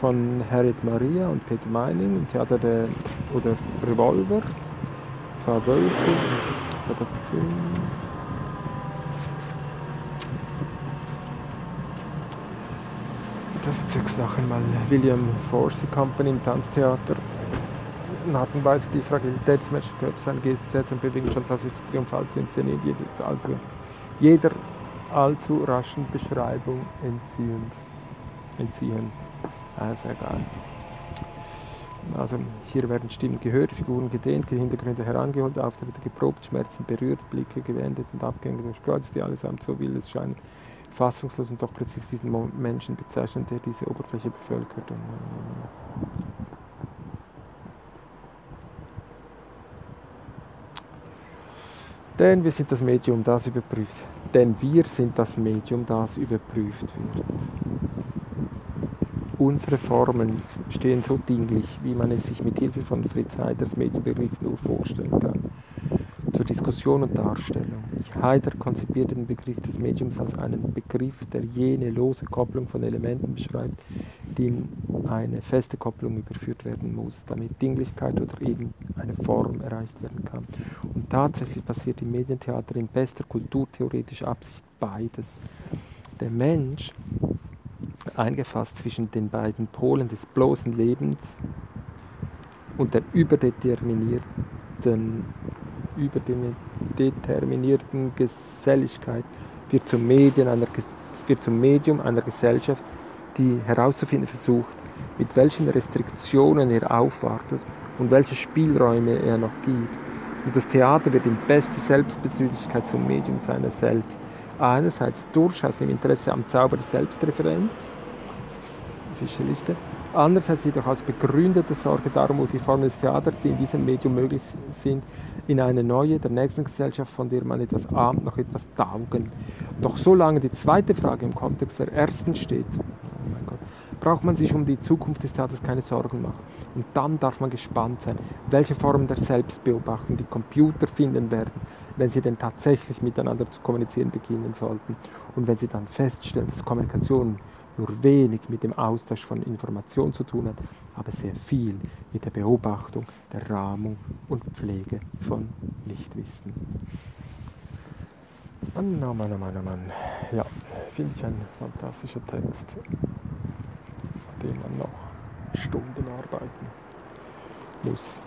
von Harriet Maria und Peter Meining im Theater der, oder Revolver, von Wölfe, 2010. Das ist noch einmal William Forsey Company im Tanztheater. Art und Weise die Fragilität des menschlichen Körpers, seine Gesten, und Bewegung schon fast triumphal zu inszenieren. Also jeder allzu raschen Beschreibung entziehen. entziehen. Also egal. Also hier werden Stimmen gehört, Figuren gedehnt, Hintergründe herangeholt, Auftritte geprobt, Schmerzen berührt, Blicke gewendet und Abgänge durchkreuzt, die allesamt so will es scheinen, fassungslos und doch präzise diesen Menschen bezeichnen, der diese Oberfläche bevölkert. Und, Denn wir sind das Medium, das überprüft. Denn wir sind das Medium, das überprüft wird. Unsere Formen stehen so dinglich, wie man es sich mit Hilfe von Fritz Heiders Medienbegriff nur vorstellen kann. Zur Diskussion und Darstellung. Heider konzipierte den Begriff des Mediums als einen Begriff, der jene lose Kopplung von Elementen beschreibt, in eine feste Kopplung überführt werden muss, damit Dinglichkeit oder eben eine Form erreicht werden kann. Und tatsächlich passiert im Medientheater in bester kulturtheoretischer Absicht beides. Der Mensch, eingefasst zwischen den beiden Polen des bloßen Lebens und der überdeterminierten, überdeterminierten Geselligkeit wird zum, Medien einer, wird zum Medium einer Gesellschaft, die herauszufinden versucht, mit welchen Restriktionen er aufwartet und welche Spielräume er noch gibt. Und das Theater wird in bester Selbstbezüglichkeit zum Medium seiner selbst. Einerseits durchaus im Interesse am Zauber der Selbstreferenz, Fischerliste, andererseits jedoch als begründete Sorge darum, wo die Formen des Theaters, die in diesem Medium möglich sind, in eine neue, der nächsten Gesellschaft, von der man etwas ahnt, noch etwas taugen. Doch solange die zweite Frage im Kontext der ersten steht, oh Gott, braucht man sich um die Zukunft des Theaters keine Sorgen machen. Und dann darf man gespannt sein, welche Formen der Selbstbeobachtung die Computer finden werden, wenn sie denn tatsächlich miteinander zu kommunizieren beginnen sollten. Und wenn sie dann feststellen, dass Kommunikation nur wenig mit dem Austausch von Informationen zu tun hat, aber sehr viel mit der Beobachtung, der Rahmung und Pflege von Nichtwissen. Mann, oh Mann, oh Mann, oh Mann. Ja, finde ich ein fantastischer Text, an dem man noch Stunden arbeiten muss.